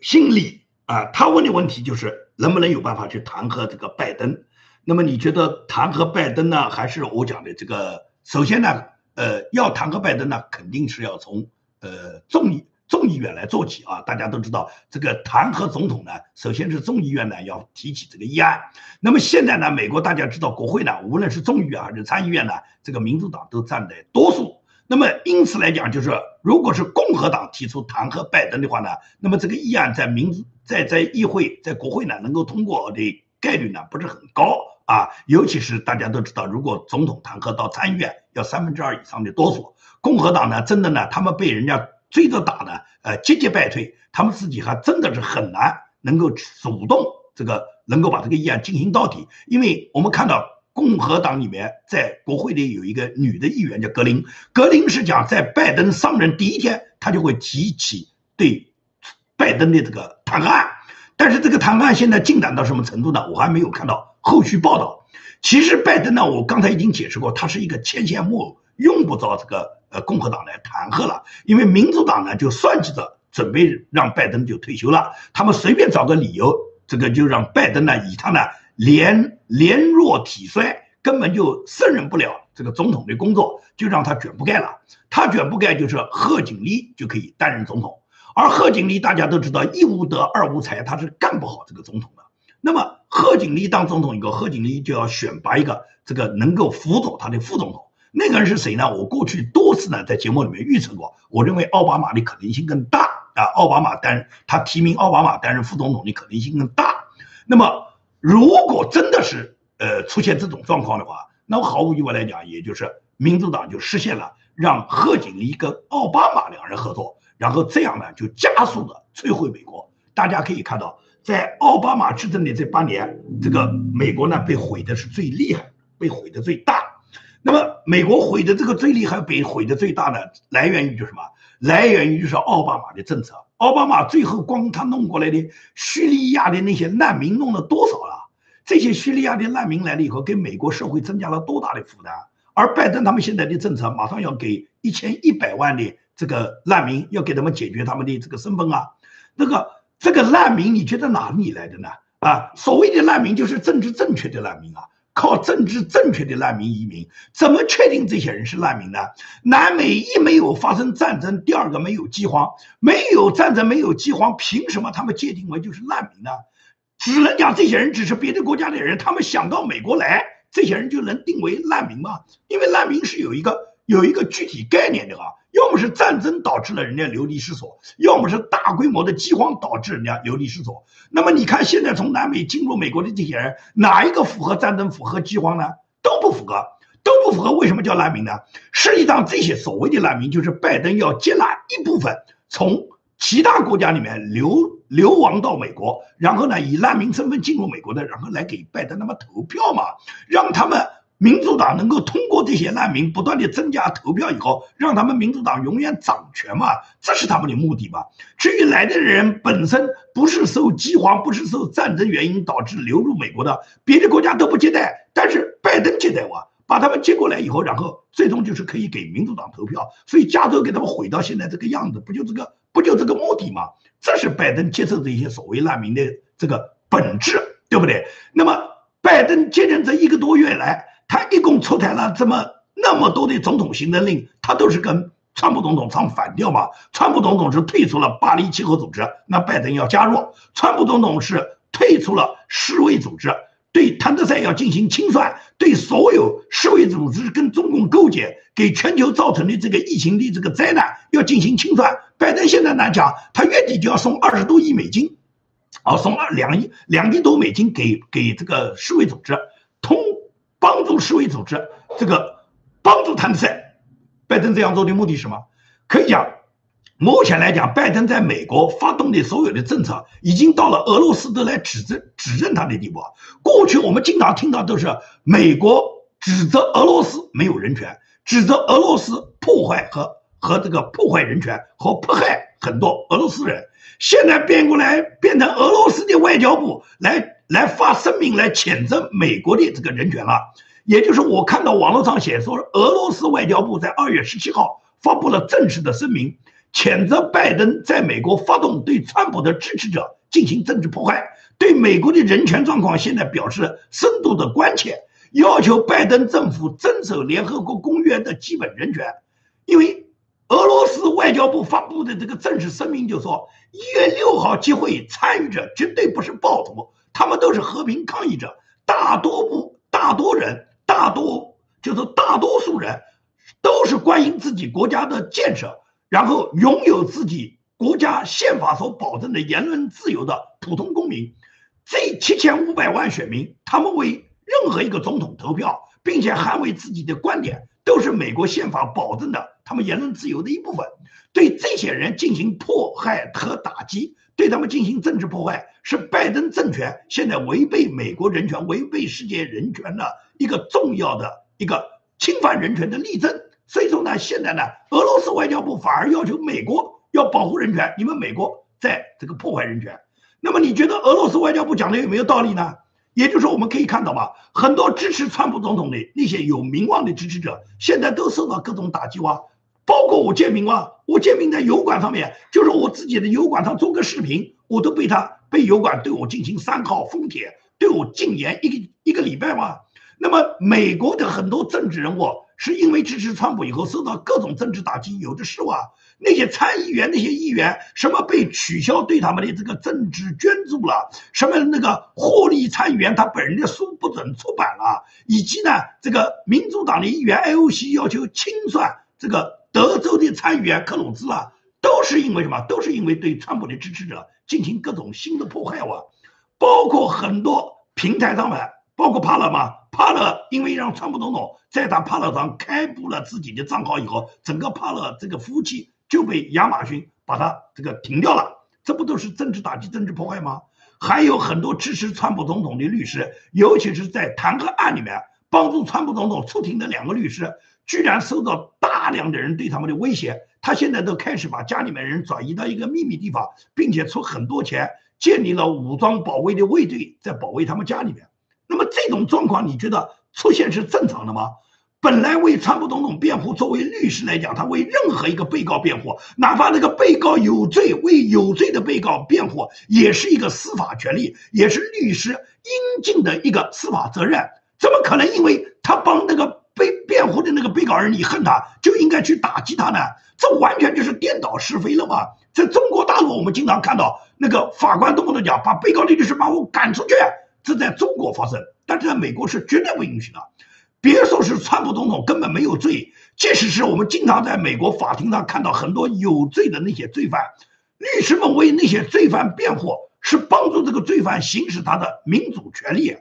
心理啊，他问的问题就是能不能有办法去弹劾这个拜登？那么你觉得弹劾拜登呢，还是我讲的这个？首先呢，呃，要弹劾拜登呢，肯定是要从呃众议。众议院来做起啊！大家都知道，这个弹劾总统呢，首先是众议院呢要提起这个议案。那么现在呢，美国大家知道，国会呢，无论是众议院还是参议院呢，这个民主党都占的多数。那么因此来讲，就是如果是共和党提出弹劾拜登的话呢，那么这个议案在民主在在议会在国会呢能够通过的概率呢不是很高啊。尤其是大家都知道，如果总统弹劾到参议院，要三分之二以上的多数。共和党呢，真的呢，他们被人家。追着打呢，呃，节节败退，他们自己还真的是很难能够主动这个能够把这个议案进行到底，因为我们看到共和党里面在国会里有一个女的议员叫格林，格林是讲在拜登上任第一天，他就会提起对拜登的这个弹劾案，但是这个弹劾案现在进展到什么程度呢？我还没有看到后续报道。其实拜登呢，我刚才已经解释过，他是一个牵线木偶，用不着这个。呃，共和党来弹劾了，因为民主党呢就算计着准备让拜登就退休了，他们随便找个理由，这个就让拜登呢以他呢年年弱体衰，根本就胜任不了这个总统的工作，就让他卷铺盖了。他卷铺盖就是贺锦丽就可以担任总统，而贺锦丽大家都知道一无德二无才，他是干不好这个总统的。那么贺锦丽当总统以后，贺锦丽就要选拔一个这个能够辅佐他的副总统。那个人是谁呢？我过去多次呢在节目里面预测过，我认为奥巴马的可能性更大啊，奥巴马担任他提名奥巴马担任副总统的可能性更大。那么如果真的是呃出现这种状况的话，那么毫无疑问来讲，也就是民主党就实现了让贺锦丽跟奥巴马两人合作，然后这样呢就加速的摧毁美国。大家可以看到，在奥巴马执政的这八年，这个美国呢被毁的是最厉害，被毁的最大。那么，美国毁的这个最厉害、被毁的最大的来源于就什么？来源于就是奥巴马的政策。奥巴马最后光他弄过来的叙利亚的那些难民弄了多少了？这些叙利亚的难民来了以后，给美国社会增加了多大的负担？而拜登他们现在的政策，马上要给一千一百万的这个难民，要给他们解决他们的这个身份啊。那个这个难民，你觉得哪里来的呢？啊，所谓的难民就是政治正确的难民啊，靠政治正确的难民移民，怎么确定这些人是难民呢？南美一没有发生战争，第二个没有饥荒，没有战争，没有饥荒，凭什么他们界定为就是难民呢？只能讲这些人只是别的国家的人，他们想到美国来，这些人就能定为难民吗？因为难民是有一个有一个具体概念的啊，要么是战争导致了人家流离失所，要么是大规模的饥荒导致人家流离失所。那么你看现在从南美进入美国的这些人，哪一个符合战争、符合饥荒呢？都不符合，都不符合。为什么叫难民呢？实际上这些所谓的难民，就是拜登要接纳一部分从。其他国家里面流流亡到美国，然后呢以难民身份进入美国的，然后来给拜登他们投票嘛，让他们民主党能够通过这些难民不断的增加投票以后，让他们民主党永远掌权嘛，这是他们的目的嘛。至于来的人本身不是受饥荒、不是受战争原因导致流入美国的，别的国家都不接待，但是拜登接待我。把他们接过来以后，然后最终就是可以给民主党投票，所以加州给他们毁到现在这个样子，不就这个不就这个目的吗？这是拜登接受这些所谓难民的这个本质，对不对？那么拜登接任这一个多月来，他一共出台了这么那么多的总统行政令，他都是跟川普总统唱反调嘛？川普总统是退出了巴黎气候组织，那拜登要加入；川普总统是退出了世卫组织。对谭德赛要进行清算，对所有世卫组织跟中共勾结，给全球造成的这个疫情的这个灾难要进行清算。拜登现在呢讲，他月底就要送二十多亿美金，哦，送二两亿两亿多美金给给这个世卫组织，通帮助世卫组织这个帮助谭德赛。拜登这样做的目的是什么？可以讲。目前来讲，拜登在美国发动的所有的政策，已经到了俄罗斯都来指责、指认他的地步。过去我们经常听到都是美国指责俄罗斯没有人权，指责俄罗斯破坏和和这个破坏人权和迫害很多俄罗斯人。现在变过来，变成俄罗斯的外交部来来发声明来谴责美国的这个人权了。也就是我看到网络上写说，俄罗斯外交部在二月十七号发布了正式的声明。谴责拜登在美国发动对川普的支持者进行政治迫害，对美国的人权状况现在表示深度的关切，要求拜登政府遵守联合国公约的基本人权。因为俄罗斯外交部发布的这个正式声明就说，一月六号集会参与者绝对不是暴徒，他们都是和平抗议者，大多部大多人，大多就是大多数人都是关心自己国家的建设。然后拥有自己国家宪法所保证的言论自由的普通公民，这七千五百万选民，他们为任何一个总统投票，并且捍卫自己的观点，都是美国宪法保证的他们言论自由的一部分。对这些人进行迫害和打击，对他们进行政治迫害，是拜登政权现在违背美国人权、违背世界人权的一个重要的一个侵犯人权的例证。所以说呢，现在呢，俄罗斯外交部反而要求美国要保护人权，你们美国在这个破坏人权。那么你觉得俄罗斯外交部讲的有没有道理呢？也就是说，我们可以看到吧，很多支持川普总统的那些有名望的支持者，现在都受到各种打击哇。包括我建明啊，我建明在油管上面，就是我自己的油管上做个视频，我都被他被油管对我进行三号封帖，对我禁言一个一个礼拜嘛。那么美国的很多政治人物。是因为支持川普以后受到各种政治打击，有的是哇。那些参议员、那些议员，什么被取消对他们的这个政治捐助了，什么那个获利参议员他本人的书不准出版了，以及呢，这个民主党的议员 AOC 要求清算这个德州的参议员克鲁兹啊，都是因为什么？都是因为对川普的支持者进行各种新的迫害哇，包括很多平台上面，包括帕勒嘛。帕勒因为让川普总统在他帕勒上开布了自己的账号以后，整个帕勒这个服务器就被亚马逊把它这个停掉了，这不都是政治打击、政治破坏吗？还有很多支持川普总统的律师，尤其是在弹劾案里面帮助川普总统出庭的两个律师，居然受到大量的人对他们的威胁，他现在都开始把家里面人转移到一个秘密地方，并且出很多钱建立了武装保卫的卫队，在保卫他们家里面。那么这种状况，你觉得出现是正常的吗？本来为川普总统辩护，作为律师来讲，他为任何一个被告辩护，哪怕那个被告有罪，为有罪的被告辩护，也是一个司法权利，也是律师应尽的一个司法责任。怎么可能因为他帮那个被辩护的那个被告人，你恨他，就应该去打击他呢？这完全就是颠倒是非了嘛！在中国大陆，我们经常看到那个法官动不动讲把被告律师把我赶出去，这在中国发生，但是在美国是绝对不允许的。别说是川普总统根本没有罪，即使是我们经常在美国法庭上看到很多有罪的那些罪犯，律师们为那些罪犯辩护，是帮助这个罪犯行使他的民主权利，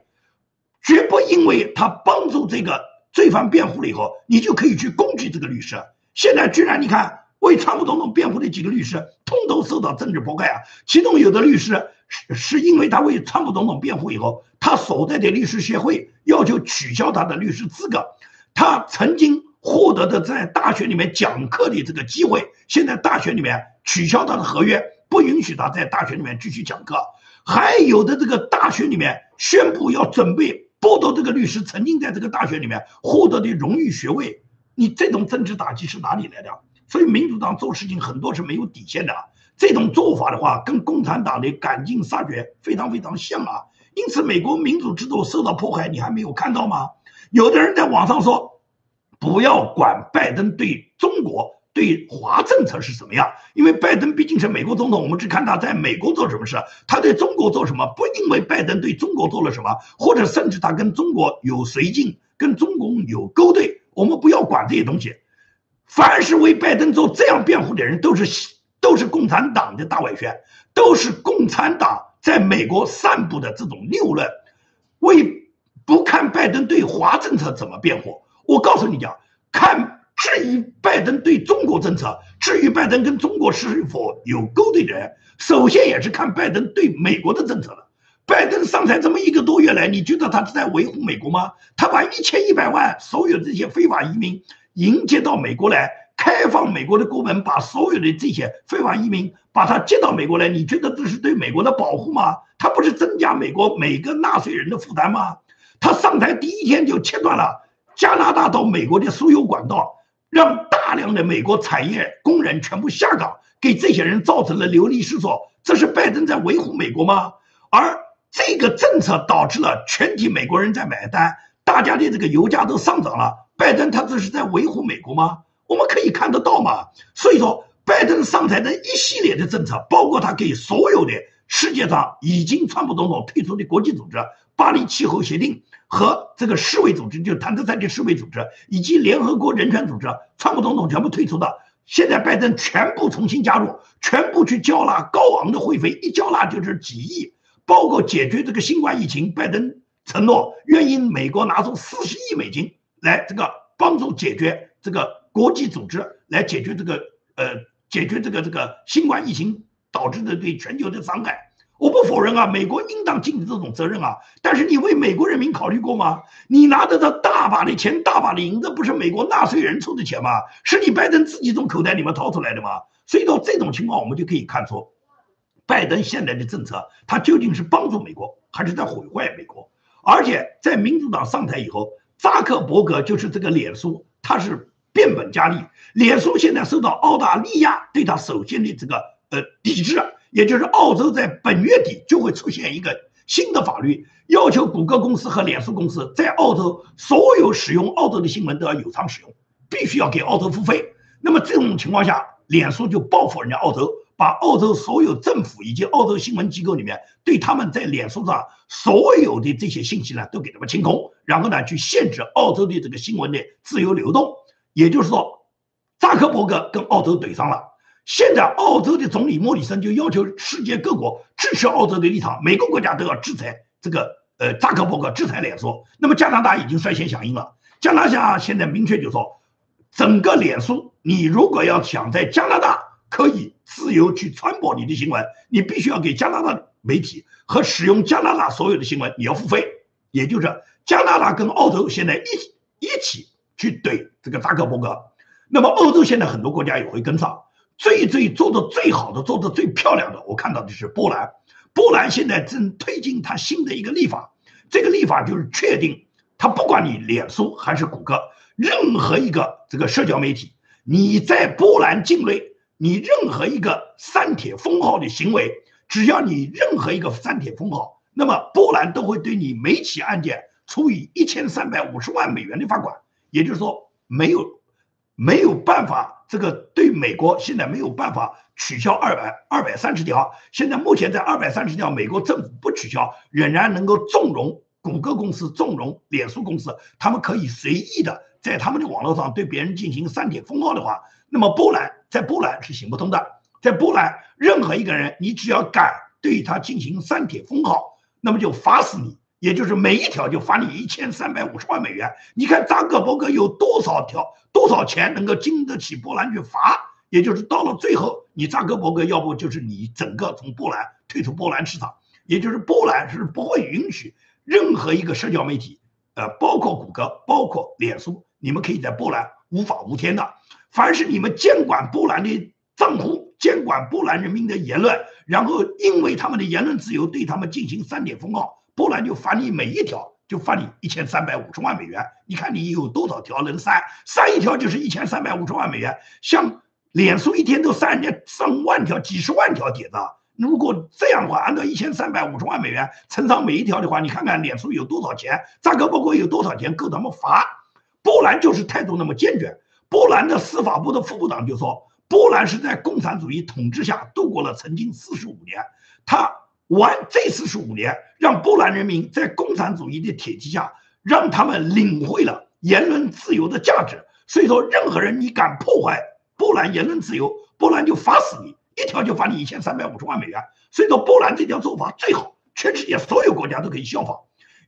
绝不因为他帮助这个罪犯辩护了以后，你就可以去攻击这个律师。现在居然你看为川普总统辩护的几个律师，通通受到政治迫害啊！其中有的律师是是因为他为川普总统辩护以后，他所在的律师协会。要求取消他的律师资格，他曾经获得的在大学里面讲课的这个机会，现在大学里面取消他的合约，不允许他在大学里面继续讲课。还有的这个大学里面宣布要准备剥夺这个律师曾经在这个大学里面获得的荣誉学位。你这种政治打击是哪里来的？所以民主党做事情很多是没有底线的。这种做法的话，跟共产党的赶尽杀绝非常非常像啊。因此，美国民主制度受到迫害，你还没有看到吗？有的人在网上说，不要管拜登对中国、对华政策是怎么样，因为拜登毕竟是美国总统，我们只看他在美国做什么事，他对中国做什么，不因为拜登对中国做了什么，或者甚至他跟中国有绥靖、跟中共有勾兑，我们不要管这些东西。凡是为拜登做这样辩护的人，都是都是共产党的大外宣，都是共产党。在美国散布的这种谬论，为不看拜登对华政策怎么辩护？我告诉你讲，看质疑拜登对中国政策，至于拜登跟中国是否有勾兑的人，首先也是看拜登对美国的政策了。拜登上台这么一个多月来，你觉得他是在维护美国吗？他把一千一百万所有这些非法移民迎接到美国来。开放美国的国门，把所有的这些非法移民把他接到美国来，你觉得这是对美国的保护吗？他不是增加美国每个纳税人的负担吗？他上台第一天就切断了加拿大到美国的输油管道，让大量的美国产业工人全部下岗，给这些人造成了流离失所。这是拜登在维护美国吗？而这个政策导致了全体美国人在买单，大家的这个油价都上涨了。拜登他这是在维护美国吗？我们可以看得到嘛，所以说拜登上台的一系列的政策，包括他给所有的世界上已经川普总统退出的国际组织，巴黎气候协定和这个世卫组织，就是坦克赛的世卫组织，以及联合国人权组织，川普总统全部退出的。现在拜登全部重新加入，全部去交纳高昂的会费，一交纳就是几亿，包括解决这个新冠疫情，拜登承诺愿意美国拿出四十亿美金来这个帮助解决这个。国际组织来解决这个呃，解决这个这个新冠疫情导致的对全球的伤害，我不否认啊，美国应当尽这种责任啊。但是你为美国人民考虑过吗？你拿的这大把的钱，大把的银子，不是美国纳税人出的钱吗？是你拜登自己从口袋里面掏出来的吗？所以到这种情况，我们就可以看出，拜登现在的政策，他究竟是帮助美国，还是在毁坏美国？而且在民主党上台以后，扎克伯格就是这个脸书，他是。变本加厉，脸书现在受到澳大利亚对他首先的这个呃抵制，也就是澳洲在本月底就会出现一个新的法律，要求谷歌公司和脸书公司在澳洲所有使用澳洲的新闻都要有偿使用，必须要给澳洲付费。那么这种情况下，脸书就报复人家澳洲，把澳洲所有政府以及澳洲新闻机构里面对他们在脸书上所有的这些信息呢，都给他们清空，然后呢去限制澳洲的这个新闻的自由流动。也就是说，扎克伯格跟澳洲怼上了。现在澳洲的总理莫里森就要求世界各国支持澳洲的立场，每个国家都要制裁这个呃扎克伯格，制裁脸书。那么加拿大已经率先响应了。加拿大现在明确就说，整个脸书，你如果要想在加拿大可以自由去传播你的新闻，你必须要给加拿大媒体和使用加拿大所有的新闻你要付费。也就是加拿大跟澳洲现在一一起。去怼这个扎克伯格，那么欧洲现在很多国家也会跟上。最最做的最好的、做的最漂亮的，我看到的是波兰。波兰现在正推进它新的一个立法，这个立法就是确定，它不管你脸书还是谷歌，任何一个这个社交媒体，你在波兰境内，你任何一个删帖封号的行为，只要你任何一个删帖封号，那么波兰都会对你每起案件处以一千三百五十万美元的罚款。也就是说，没有没有办法，这个对美国现在没有办法取消二百二百三十条。现在目前在二百三十条，美国政府不取消，仍然能够纵容谷歌公司、纵容脸书公司，他们可以随意的在他们的网络上对别人进行删帖封号的话，那么波兰在波兰是行不通的。在波兰，任何一个人，你只要敢对他进行删帖封号，那么就罚死你。也就是每一条就罚你一千三百五十万美元。你看扎克伯格有多少条多少钱能够经得起波兰去罚？也就是到了最后，你扎克伯格要不就是你整个从波兰退出波兰市场，也就是波兰是不会允许任何一个社交媒体，呃，包括谷歌，包括脸书，你们可以在波兰无法无天的。凡是你们监管波兰的账户，监管波兰人民的言论，然后因为他们的言论自由对他们进行三点封号。波兰就罚你每一条，就罚你一千三百五十万美元。你看你有多少条能删？删一条就是一千三百五十万美元。像脸书一天都删人家上万条、几十万条帖子。如果这样的话，按照一千三百五十万美元乘上每一条的话，你看看脸书有多少钱？扎克伯格有多少钱够他们罚？波兰就是态度那么坚决。波兰的司法部的副部长就说，波兰是在共产主义统治下度过了曾经四十五年。他。完这四十五年，让波兰人民在共产主义的铁蹄下，让他们领会了言论自由的价值。所以说，任何人你敢破坏波兰言论自由，波兰就罚死你，一条就罚你一千三百五十万美元。所以说，波兰这条做法最好，全世界所有国家都可以效仿。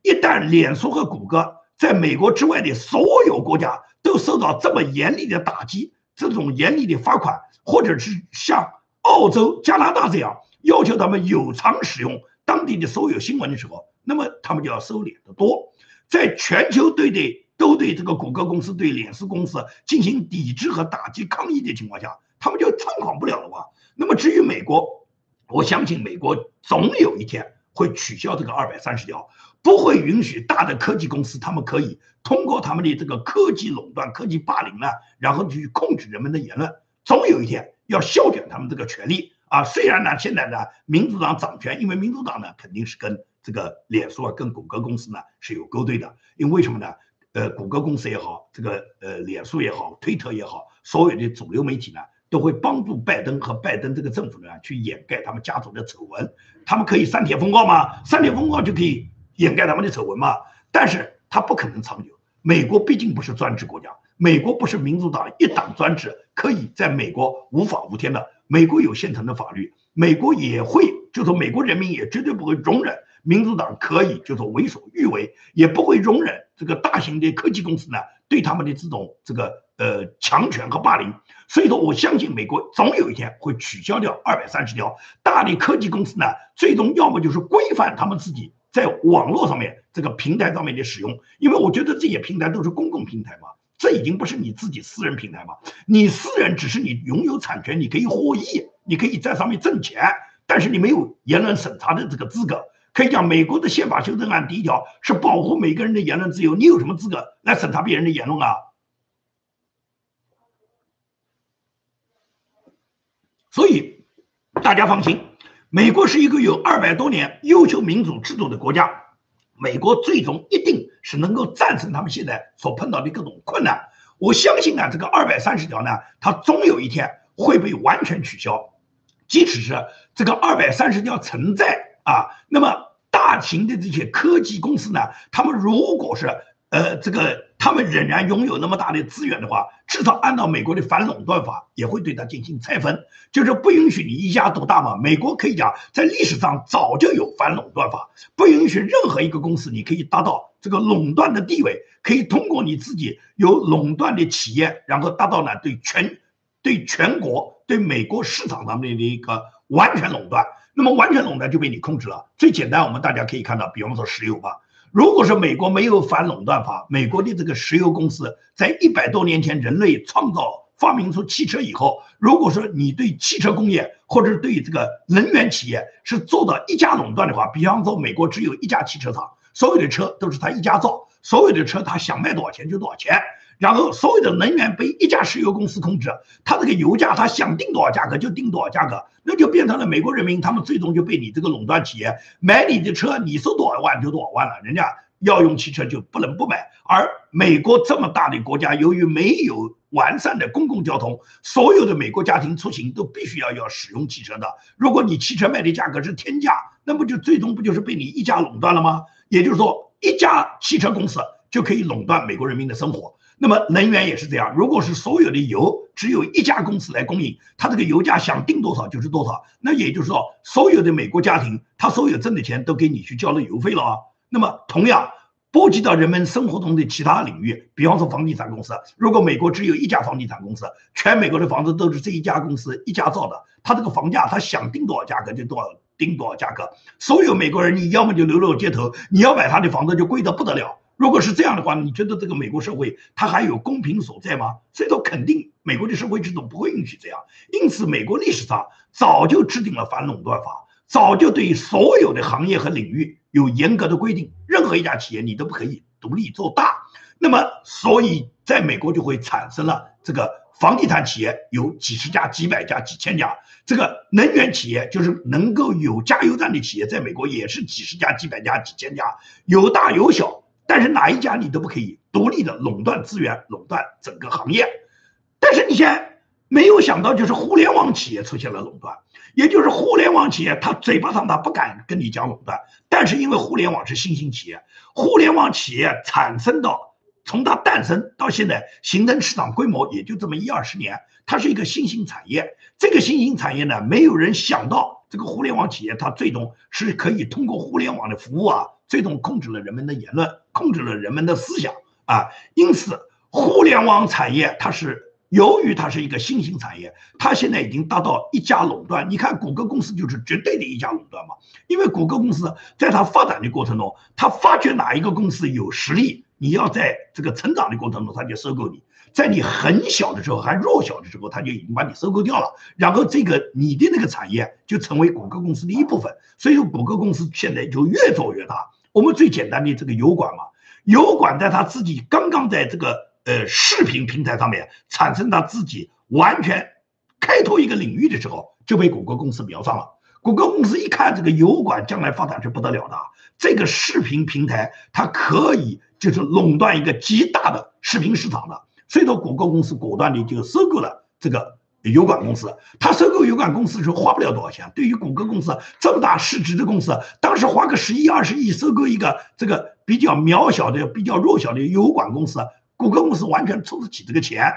一旦脸书和谷歌在美国之外的所有国家都受到这么严厉的打击，这种严厉的罚款，或者是像澳洲、加拿大这样。要求他们有偿使用当地的所有新闻的时候，那么他们就要收敛得多。在全球对对都对这个谷歌公司、对脸书公司进行抵制和打击抗议的情况下，他们就猖狂不了了吧？那么至于美国，我相信美国总有一天会取消这个二百三十条，不会允许大的科技公司他们可以通过他们的这个科技垄断、科技霸凌呢，然后去控制人们的言论。总有一天要削减他们这个权利。啊，虽然呢，现在呢，民主党掌权，因为民主党呢，肯定是跟这个脸书啊，跟谷歌公司呢是有勾兑的。因为什么呢？呃，谷歌公司也好，这个呃，脸书也好，推特也好，所有的主流媒体呢，都会帮助拜登和拜登这个政府呢，去掩盖他们家族的丑闻。他们可以删帖封号吗？删帖封号就可以掩盖他们的丑闻吗？但是他不可能长久。美国毕竟不是专制国家，美国不是民主党一党专制，可以在美国无法无天的。美国有现成的法律，美国也会，就说美国人民也绝对不会容忍民主党可以就说为所欲为，也不会容忍这个大型的科技公司呢对他们的这种这个呃强权和霸凌。所以说，我相信美国总有一天会取消掉二百三十条。大的科技公司呢，最终要么就是规范他们自己在网络上面这个平台上面的使用，因为我觉得这些平台都是公共平台嘛。这已经不是你自己私人平台嘛？你私人只是你拥有产权，你可以获益，你可以在上面挣钱，但是你没有言论审查的这个资格。可以讲，美国的宪法修正案第一条是保护每个人的言论自由，你有什么资格来审查别人的言论啊？所以大家放心，美国是一个有二百多年优秀民主制度的国家。美国最终一定是能够战胜他们现在所碰到的各种困难。我相信啊，这个二百三十条呢，它终有一天会被完全取消。即使是这个二百三十条存在啊，那么大型的这些科技公司呢，他们如果是呃这个。他们仍然拥有那么大的资源的话，至少按照美国的反垄断法，也会对它进行拆分，就是不允许你一家独大嘛。美国可以讲，在历史上早就有反垄断法，不允许任何一个公司你可以达到这个垄断的地位，可以通过你自己有垄断的企业，然后达到呢对全对全国对美国市场上面的一个完全垄断。那么完全垄断就被你控制了。最简单，我们大家可以看到，比方说石油吧。如果说美国没有反垄断法，美国的这个石油公司在一百多年前人类创造发明出汽车以后，如果说你对汽车工业或者对这个能源企业是做到一家垄断的话，比方说美国只有一家汽车厂，所有的车都是他一家造，所有的车他想卖多少钱就多少钱，然后所有的能源被一家石油公司控制，它这个油价它想定多少价格就定多少价格，那就变成了美国人民他们最终就被你这个垄断企业买你的车，你收多少万就多少万了，人家要用汽车就不能不买。而美国这么大的国家，由于没有完善的公共交通，所有的美国家庭出行都必须要要使用汽车的。如果你汽车卖的价格是天价，那不就最终不就是被你一家垄断了吗？也就是说，一家汽车公司就可以垄断美国人民的生活。那么能源也是这样，如果是所有的油只有一家公司来供应，它这个油价想定多少就是多少。那也就是说，所有的美国家庭，他所有挣的钱都给你去交了油费了啊。那么同样。波及到人们生活中的其他领域，比方说房地产公司。如果美国只有一家房地产公司，全美国的房子都是这一家公司一家造的，他这个房价他想定多少价格就多少定多少价格。所有美国人，你要么就流落街头，你要买他的房子就贵得不得了。如果是这样的话，你觉得这个美国社会它还有公平所在吗？所以说，肯定美国的社会制度不会允许这样。因此，美国历史上早就制定了反垄断法，早就对所有的行业和领域。有严格的规定，任何一家企业你都不可以独立做大。那么，所以在美国就会产生了这个房地产企业有几十家、几百家、几千家。这个能源企业就是能够有加油站的企业，在美国也是几十家、几百家、几千家，有大有小。但是哪一家你都不可以独立的垄断资源、垄断整个行业。但是你现在没有想到，就是互联网企业出现了垄断。也就是互联网企业，他嘴巴上他不敢跟你讲垄断，但是因为互联网是新兴企业，互联网企业产生到从它诞生到现在形成市场规模也就这么一二十年，它是一个新兴产业。这个新兴产业呢，没有人想到这个互联网企业它最终是可以通过互联网的服务啊，最终控制了人们的言论，控制了人们的思想啊。因此，互联网产业它是。由于它是一个新兴产业，它现在已经达到一家垄断。你看，谷歌公司就是绝对的一家垄断嘛。因为谷歌公司在它发展的过程中，它发觉哪一个公司有实力，你要在这个成长的过程中，它就收购你。在你很小的时候，还弱小的时候，它就已经把你收购掉了。然后这个你的那个产业就成为谷歌公司的一部分。所以说，谷歌公司现在就越做越大。我们最简单的这个油管嘛，油管在它自己刚刚在这个。呃，视频平台上面产生他自己完全开拓一个领域的时候，就被谷歌公司瞄上了。谷歌公司一看这个油管将来发展是不得了的，这个视频平台它可以就是垄断一个极大的视频市场的，所以说谷歌公司果断的就收购了这个油管公司。他收购油管公司的时候花不了多少钱，对于谷歌公司这么大市值的公司，当时花个十亿二十亿收购一个这个比较渺小的、比较弱小的油管公司。谷歌公司完全出得起这个钱，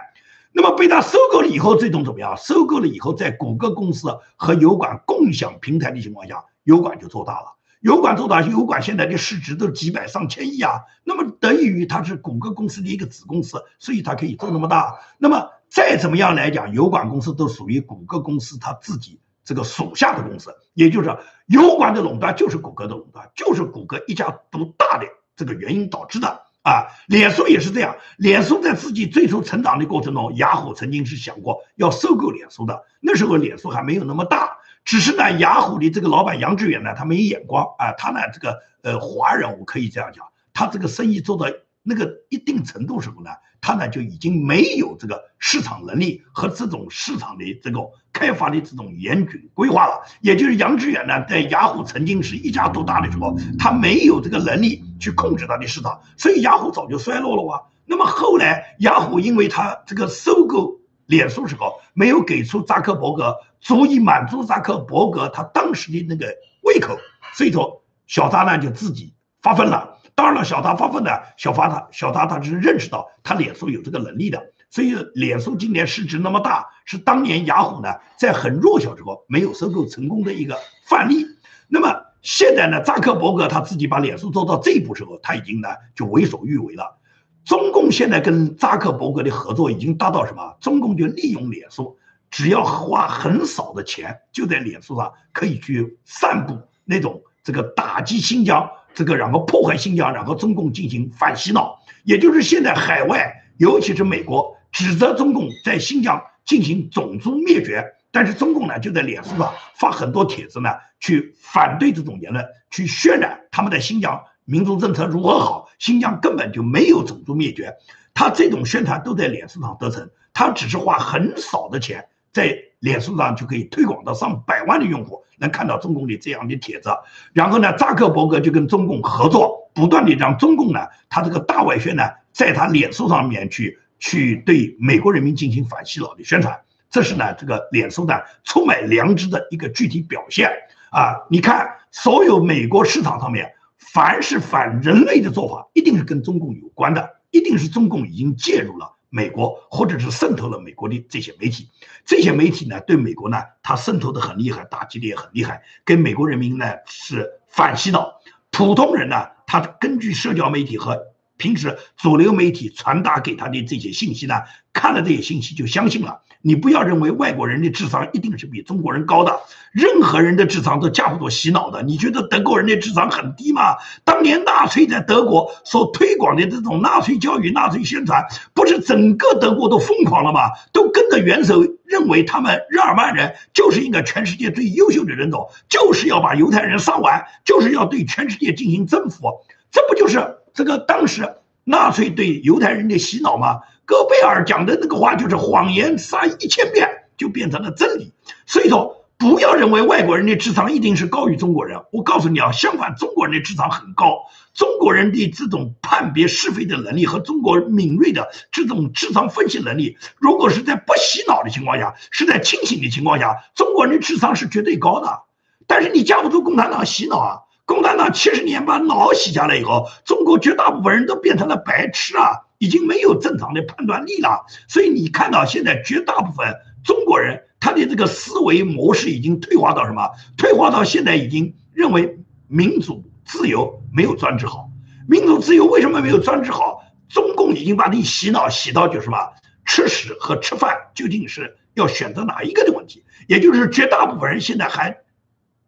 那么被他收购了以后，最终怎么样？收购了以后，在谷歌公司和油管共享平台的情况下，油管就做大了。油管做大，油管现在的市值都几百上千亿啊。那么得益于它是谷歌公司的一个子公司，所以它可以做那么大。那么再怎么样来讲，油管公司都属于谷歌公司它自己这个属下的公司，也就是说油管的垄断就是谷歌的垄断，就是谷歌一家独大的这个原因导致的。啊，脸书也是这样。脸书在自己最初成长的过程中，雅虎曾经是想过要收购脸书的。那时候脸书还没有那么大，只是呢，雅虎的这个老板杨致远呢，他没眼光啊。他呢，这个呃华人，我可以这样讲，他这个生意做的那个一定程度时候呢。他呢就已经没有这个市场能力和这种市场的这个开发的这种严谨规划了。也就是杨致远呢，在雅虎曾经是一家独大的时候，他没有这个能力去控制他的市场，所以雅虎早就衰落了哇。那么后来雅虎因为他这个收购脸书时候没有给出扎克伯格足以满足扎克伯格他当时的那个胃口，所以说小扎呢就自己发疯了。当然了，小达发奋呢，小发他小达他是认识到他脸书有这个能力的，所以脸书今年市值那么大，是当年雅虎呢在很弱小时候没有收购成功的一个范例。那么现在呢，扎克伯格他自己把脸书做到这一步时候，他已经呢就为所欲为了。中共现在跟扎克伯格的合作已经达到什么？中共就利用脸书，只要花很少的钱，就在脸书上可以去散布那种这个打击新疆。这个然后破坏新疆，然后中共进行反洗脑，也就是现在海外，尤其是美国，指责中共在新疆进行种族灭绝，但是中共呢就在脸书上发很多帖子呢，去反对这种言论，去渲染他们在新疆民族政策如何好，新疆根本就没有种族灭绝。他这种宣传都在脸书上得逞，他只是花很少的钱，在脸书上就可以推广到上百万的用户能看到中共的这样的帖子。然后呢，扎克伯格就跟中共合作，不断的让中共呢，他这个大外宣呢，在他脸书上面去去对美国人民进行反洗脑的宣传。这是呢，这个脸书呢出卖良知的一个具体表现啊！你看，所有美国市场上面，凡是反人类的做法，一定是跟中共有关的，一定是中共已经介入了美国，或者是渗透了美国的这些媒体。这些媒体呢，对美国呢，它渗透的很厉害，打击的也很厉害，跟美国人民呢是反洗脑。普通人呢，他根据社交媒体和平时主流媒体传达给他的这些信息呢，看了这些信息就相信了。你不要认为外国人的智商一定是比中国人高的，任何人的智商都架不住洗脑的。你觉得德国人的智商很低吗？当年纳粹在德国所推广的这种纳粹教育、纳粹宣传，不是整个德国都疯狂了吗？都跟着元首认为他们日耳曼人就是一个全世界最优秀的人种，就是要把犹太人杀完，就是要对全世界进行征服。这不就是这个当时纳粹对犹太人的洗脑吗？戈贝尔讲的那个话就是谎言，杀一千遍就变成了真理。所以说，不要认为外国人的智商一定是高于中国人。我告诉你啊，相反，中国人的智商很高。中国人的这种判别是非的能力和中国敏锐的这种智商分析能力，如果是在不洗脑的情况下，是在清醒的情况下，中国人的智商是绝对高的。但是你架不住共产党洗脑啊！共产党七十年把脑洗下来以后，中国绝大部分人都变成了白痴啊！已经没有正常的判断力了，所以你看到现在绝大部分中国人他的这个思维模式已经退化到什么？退化到现在已经认为民主自由没有专制好。民主自由为什么没有专制好？中共已经把你洗脑洗到就什么吃屎和吃饭究竟是要选择哪一个的问题？也就是绝大部分人现在还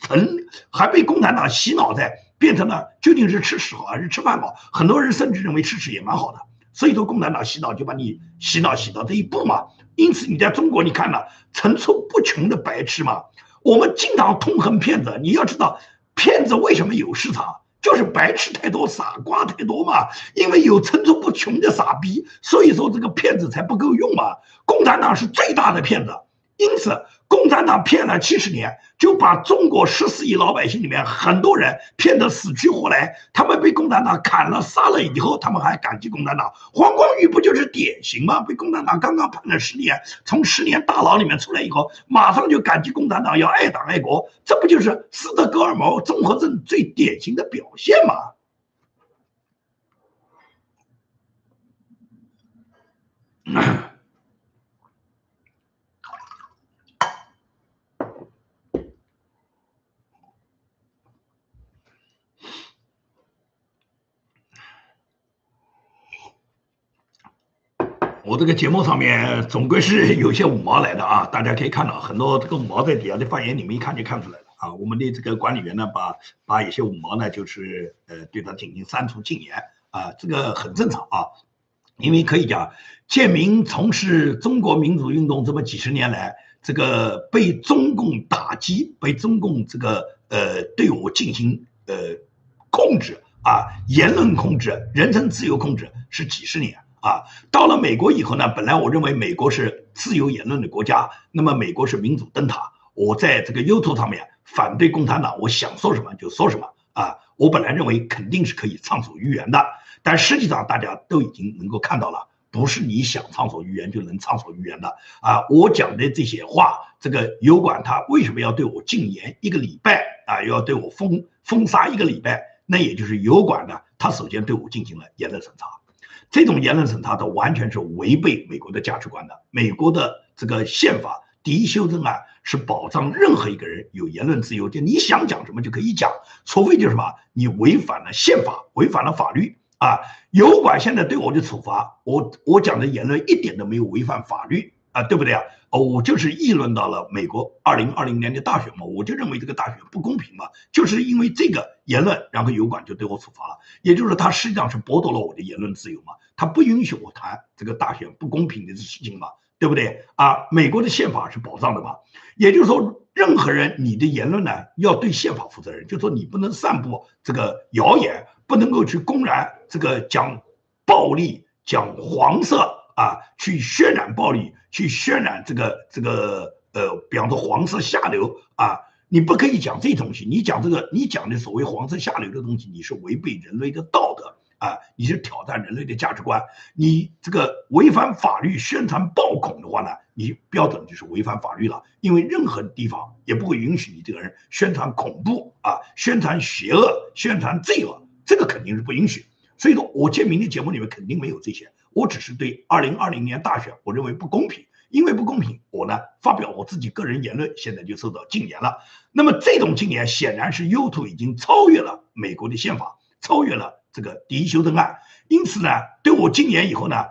曾还被共产党洗脑在变成了究竟是吃屎好还是吃饭好？很多人甚至认为吃屎也蛮好的。所以说，共产党洗脑就把你洗脑洗到这一步嘛。因此，你在中国，你看了层出不穷的白痴嘛。我们经常痛恨骗子，你要知道，骗子为什么有市场，就是白痴太多，傻瓜太多嘛。因为有层出不穷的傻逼，所以说这个骗子才不够用嘛。共产党是最大的骗子，因此。共产党骗了七十年，就把中国十四亿老百姓里面很多人骗得死去活来。他们被共产党砍了、杀了以后，他们还感激共产党。黄光裕不就是典型吗？被共产党刚刚判了十年，从十年大牢里面出来以后，马上就感激共产党，要爱党爱国。这不就是斯德哥尔摩综合症最典型的表现吗？我这个节目上面总归是有些五毛来的啊，大家可以看到很多这个五毛在底下的发言，你们一看就看出来了啊。我们的这个管理员呢，把把有些五毛呢，就是呃对他进行删除禁言啊，这个很正常啊，因为可以讲，建民从事中国民主运动这么几十年来，这个被中共打击，被中共这个呃对我进行呃控制啊，言论控制、人身自由控制是几十年。啊，到了美国以后呢，本来我认为美国是自由言论的国家，那么美国是民主灯塔。我在这个 YouTube 上面反对共产党，我想说什么就说什么啊。我本来认为肯定是可以畅所欲言的，但实际上大家都已经能够看到了，不是你想畅所欲言就能畅所欲言的啊。我讲的这些话，这个油管他为什么要对我禁言一个礼拜啊？又要对我封封杀一个礼拜？那也就是油管呢，他首先对我进行了言论审查。这种言论审查，它完全是违背美国的价值观的。美国的这个宪法第一修正案是保障任何一个人有言论自由，就你想讲什么就可以讲，除非就是什么你违反了宪法，违反了法律啊。油管现在对我的处罚，我我讲的言论一点都没有违反法律啊，对不对啊？哦，我就是议论到了美国二零二零年的大选嘛，我就认为这个大选不公平嘛，就是因为这个言论，然后油管就对我处罚了，也就是它实际上是剥夺了我的言论自由嘛，它不允许我谈这个大选不公平的事情嘛，对不对啊？美国的宪法是保障的嘛，也就是说，任何人你的言论呢要对宪法负责任，就说你不能散布这个谣言。不能够去公然这个讲暴力、讲黄色啊，去渲染暴力，去渲染这个这个呃，比方说黄色下流啊，你不可以讲这东西。你讲这个，你讲的所谓黄色下流的东西，你是违背人类的道德。啊，你是挑战人类的价值观，你这个违反法律宣传暴恐的话呢，你标准就是违反法律了。因为任何地方也不会允许你这个人宣传恐怖啊，宣传邪恶，宣传罪恶，这个肯定是不允许。所以说，我建明的节目里面肯定没有这些。我只是对二零二零年大选，我认为不公平，因为不公平，我呢发表我自己个人言论，现在就受到禁言了。那么这种禁言显然是 YouTube 已经超越了美国的宪法，超越了。这个第一修正案，因此呢，对我禁言以后呢，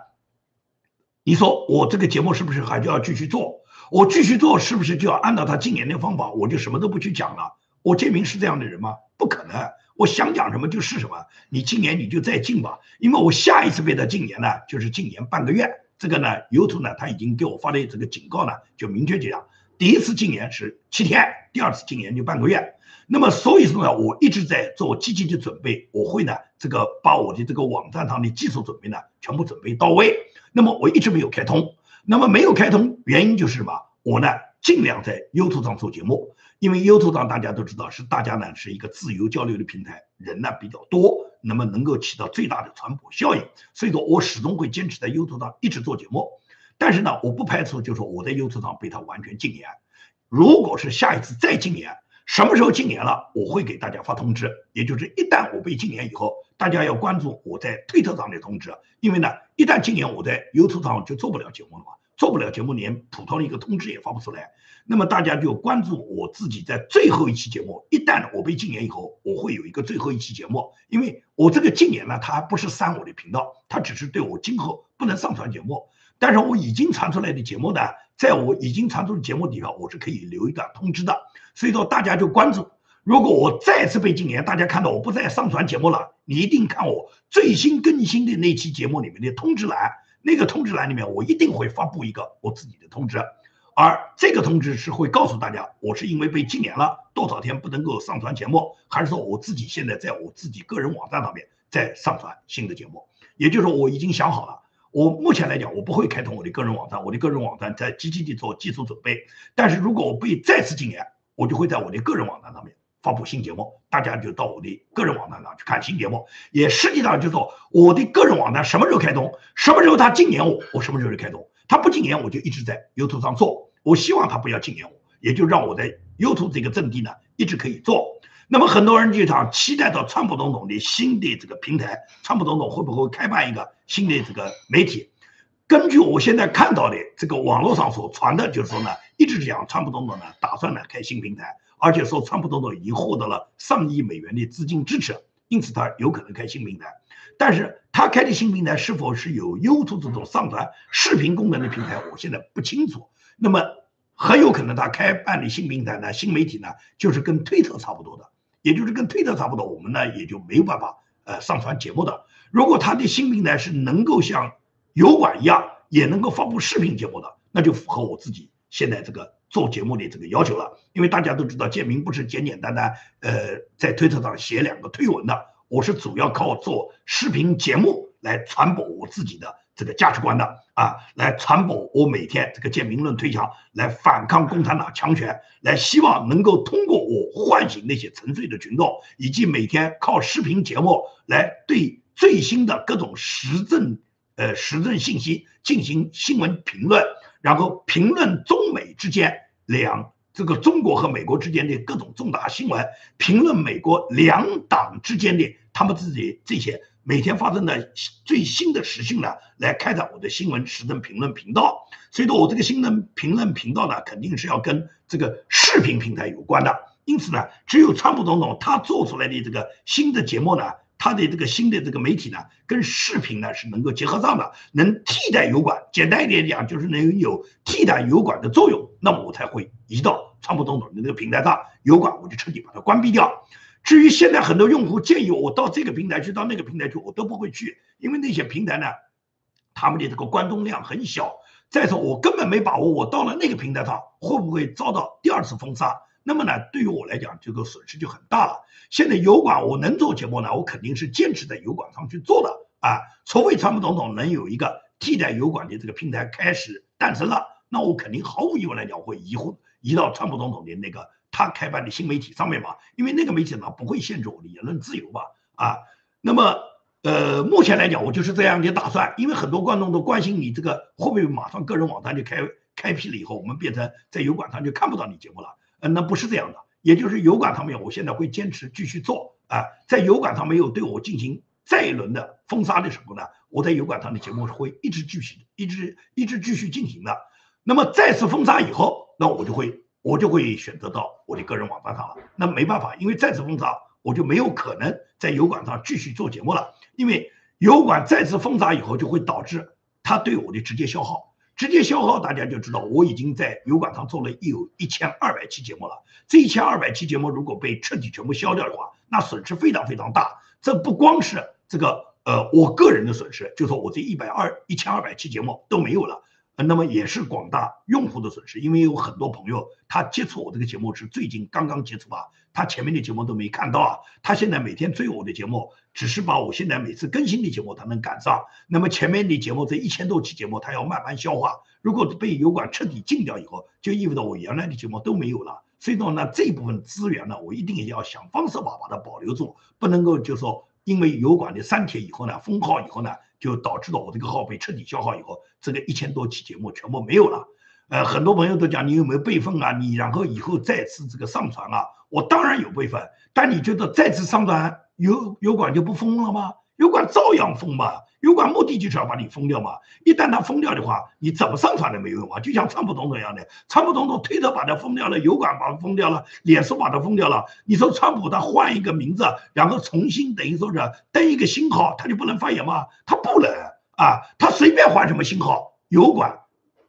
你说我这个节目是不是还就要继续做？我继续做是不是就要按照他禁言的方法，我就什么都不去讲了？我建明是这样的人吗？不可能，我想讲什么就是什么。你今年你就再禁吧，因为我下一次被他禁言呢，就是禁言半个月。这个呢，YouTube 呢，他已经给我发的这个警告呢，就明确讲，第一次禁言是七天，第二次禁言就半个月。那么所以说呢，我一直在做积极的准备，我会呢这个把我的这个网站上的技术准备呢全部准备到位。那么我一直没有开通，那么没有开通原因就是什么？我呢尽量在 YouTube 上做节目，因为 YouTube 上大家都知道是大家呢是一个自由交流的平台，人呢比较多，那么能够起到最大的传播效应。所以说我始终会坚持在 YouTube 上一直做节目，但是呢，我不排除就是说我在 YouTube 上被他完全禁言。如果是下一次再禁言。什么时候禁言了，我会给大家发通知。也就是一旦我被禁言以后，大家要关注我在推特上的通知，因为呢，一旦禁言，我在 YouTube 上就做不了节目了嘛，做不了节目，连普通的一个通知也发不出来。那么大家就关注我自己在最后一期节目，一旦我被禁言以后，我会有一个最后一期节目，因为我这个禁言呢，它不是删我的频道，它只是对我今后不能上传节目。但是我已经传出来的节目呢，在我已经传出的节目底下，我是可以留一段通知的。所以说大家就关注，如果我再次被禁言，大家看到我不再上传节目了，你一定看我最新更新的那期节目里面的通知栏，那个通知栏里面我一定会发布一个我自己的通知，而这个通知是会告诉大家，我是因为被禁言了多少天不能够上传节目，还是说我自己现在在我自己个人网站上面在上传新的节目，也就是说我已经想好了。我目前来讲，我不会开通我的个人网站，我的个人网站在积极地做技术准备。但是如果我被再次禁言，我就会在我的个人网站上面发布新节目，大家就到我的个人网站上去看新节目。也实际上就是说，我的个人网站什么时候开通，什么时候他禁言我，我什么时候就开通。他不禁言，我就一直在 YouTube 上做。我希望他不要禁言我，也就让我在 YouTube 这个阵地呢一直可以做。那么很多人就想期待到川普总统的新的这个平台，川普总统会不会开办一个新的这个媒体？根据我现在看到的这个网络上所传的，就是说呢，一直讲川普总统呢打算呢开新平台，而且说川普总统已经获得了上亿美元的资金支持，因此他有可能开新平台。但是他开的新平台是否是有 YouTube 这种上传视频功能的平台，我现在不清楚。那么很有可能他开办的新平台呢，新媒体呢，就是跟推特差不多的。也就是跟推特差不多，我们呢也就没有办法呃上传节目的。如果他的新平台是能够像油管一样，也能够发布视频节目的，那就符合我自己现在这个做节目的这个要求了。因为大家都知道，建明不是简简单单呃在推特上写两个推文的，我是主要靠做视频节目来传播我自己的。这个价值观的啊，来传播我每天这个建民论推墙，来反抗共产党强权，来希望能够通过我唤醒那些沉睡的群众，以及每天靠视频节目来对最新的各种时政呃时政信息进行新闻评论，然后评论中美之间两这个中国和美国之间的各种重大新闻，评论美国两党之间的他们自己这些。每天发生的最新的时讯呢，来开展我的新闻时政评论频道。所以说我这个新闻评论频道呢，肯定是要跟这个视频平台有关的。因此呢，只有川普总统他做出来的这个新的节目呢，他的这个新的这个媒体呢，跟视频呢是能够结合上的，能替代油管。简单一点讲，就是能有替代油管的作用，那么我才会移到川普总统的那个平台上，油管我就彻底把它关闭掉。至于现在很多用户建议我到这个平台去，到那个平台去，我都不会去，因为那些平台呢，他们的这个观众量很小。再说我根本没把握，我到了那个平台上会不会遭到第二次封杀？那么呢，对于我来讲，这个损失就很大了。现在油管我能做节目呢，我肯定是坚持在油管上去做的啊。除非川普总统能有一个替代油管的这个平台开始诞生了，那我肯定毫无疑问来讲会移回移到川普总统的那个他开办的新媒体上面嘛，因为那个媒体呢不会限制我的言论自由吧啊。那么呃，目前来讲我就是这样的打算，因为很多观众都关心你这个会不会马上个人网站就开开辟了以后，我们变成在油管上就看不到你节目了。嗯，那不是这样的，也就是油管上面，我现在会坚持继续做啊，在油管上没有对我进行再一轮的封杀的时候呢，我在油管上的节目是会一直继续、一直一直继续进行的。那么再次封杀以后，那我就会我就会选择到我的个人网站上了。那没办法，因为再次封杀，我就没有可能在油管上继续做节目了，因为油管再次封杀以后，就会导致它对我的直接消耗。直接消耗，大家就知道我已经在油管上做了有一千二百期节目了。这一千二百期节目如果被彻底全部消掉的话，那损失非常非常大。这不光是这个呃我个人的损失，就说我这一百二一千二百期节目都没有了。那么也是广大用户的损失，因为有很多朋友他接触我这个节目是最近刚刚接触啊，他前面的节目都没看到啊，他现在每天追我的节目，只是把我现在每次更新的节目他能赶上，那么前面的节目这一千多期节目他要慢慢消化，如果被油管彻底禁掉以后，就意味着我原来的节目都没有了，所以说呢这部分资源呢，我一定也要想方设法把它保留住，不能够就说因为油管的删帖以后呢，封号以后呢。就导致了我这个号被彻底消耗以后，这个一千多期节目全部没有了。呃，很多朋友都讲你有没有备份啊？你然后以后再次这个上传啊？我当然有备份，但你觉得再次上传油油管就不封了吗？油管照样封嘛，油管目的就是要把你封掉嘛。一旦它封掉的话，你怎么上传都没有用啊。就像川普总统一样的，川普总统推特把它封掉了，油管把它封掉了，脸书把它封掉了。你说川普他换一个名字，然后重新等于说是登一个新号，他就不能发言吗？他不能啊，他随便换什么新号，油管、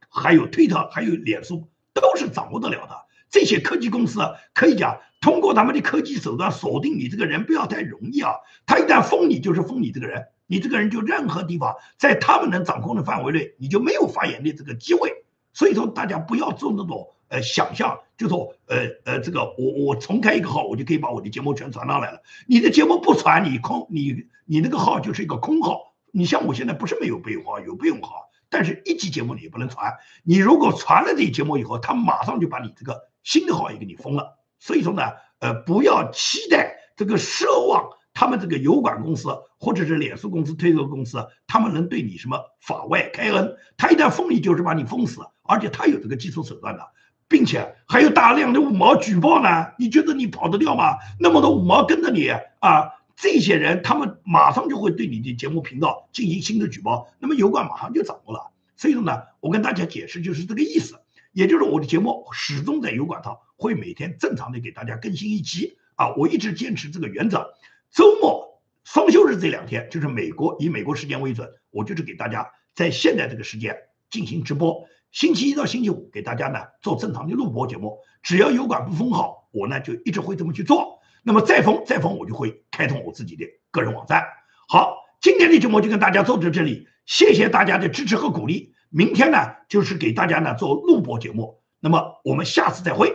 还有推特、还有脸书都是掌握得了的。这些科技公司可以讲。通过他们的科技手段锁定你这个人不要太容易啊！他一旦封你，就是封你这个人，你这个人就任何地方在他们能掌控的范围内，你就没有发言的这个机会。所以说，大家不要做那种呃想象，就说呃呃这个我我重开一个号，我就可以把我的节目全传上来了。你的节目不传，你空你你那个号就是一个空号。你像我现在不是没有备用号，有备用号，但是一级节目你也不能传。你如果传了这节目以后，他马上就把你这个新的号也给你封了。所以说呢，呃，不要期待这个奢望他们这个油管公司或者是脸书公司、推特公司，他们能对你什么法外开恩？他一旦封你，就是把你封死，而且他有这个技术手段的，并且还有大量的五毛举报呢。你觉得你跑得掉吗？那么多五毛跟着你啊，这些人他们马上就会对你的节目频道进行新的举报，那么油管马上就掌握了。所以说呢，我跟大家解释就是这个意思。也就是我的节目始终在油管上会每天正常的给大家更新一期啊，我一直坚持这个原则。周末双休日这两天，就是美国以美国时间为准，我就是给大家在现在这个时间进行直播。星期一到星期五给大家呢做正常的录播节目，只要油管不封号，我呢就一直会这么去做。那么再封再封，我就会开通我自己的个人网站。好，今天的节目就跟大家做到这里，谢谢大家的支持和鼓励。明天呢，就是给大家呢做录播节目。那么我们下次再会。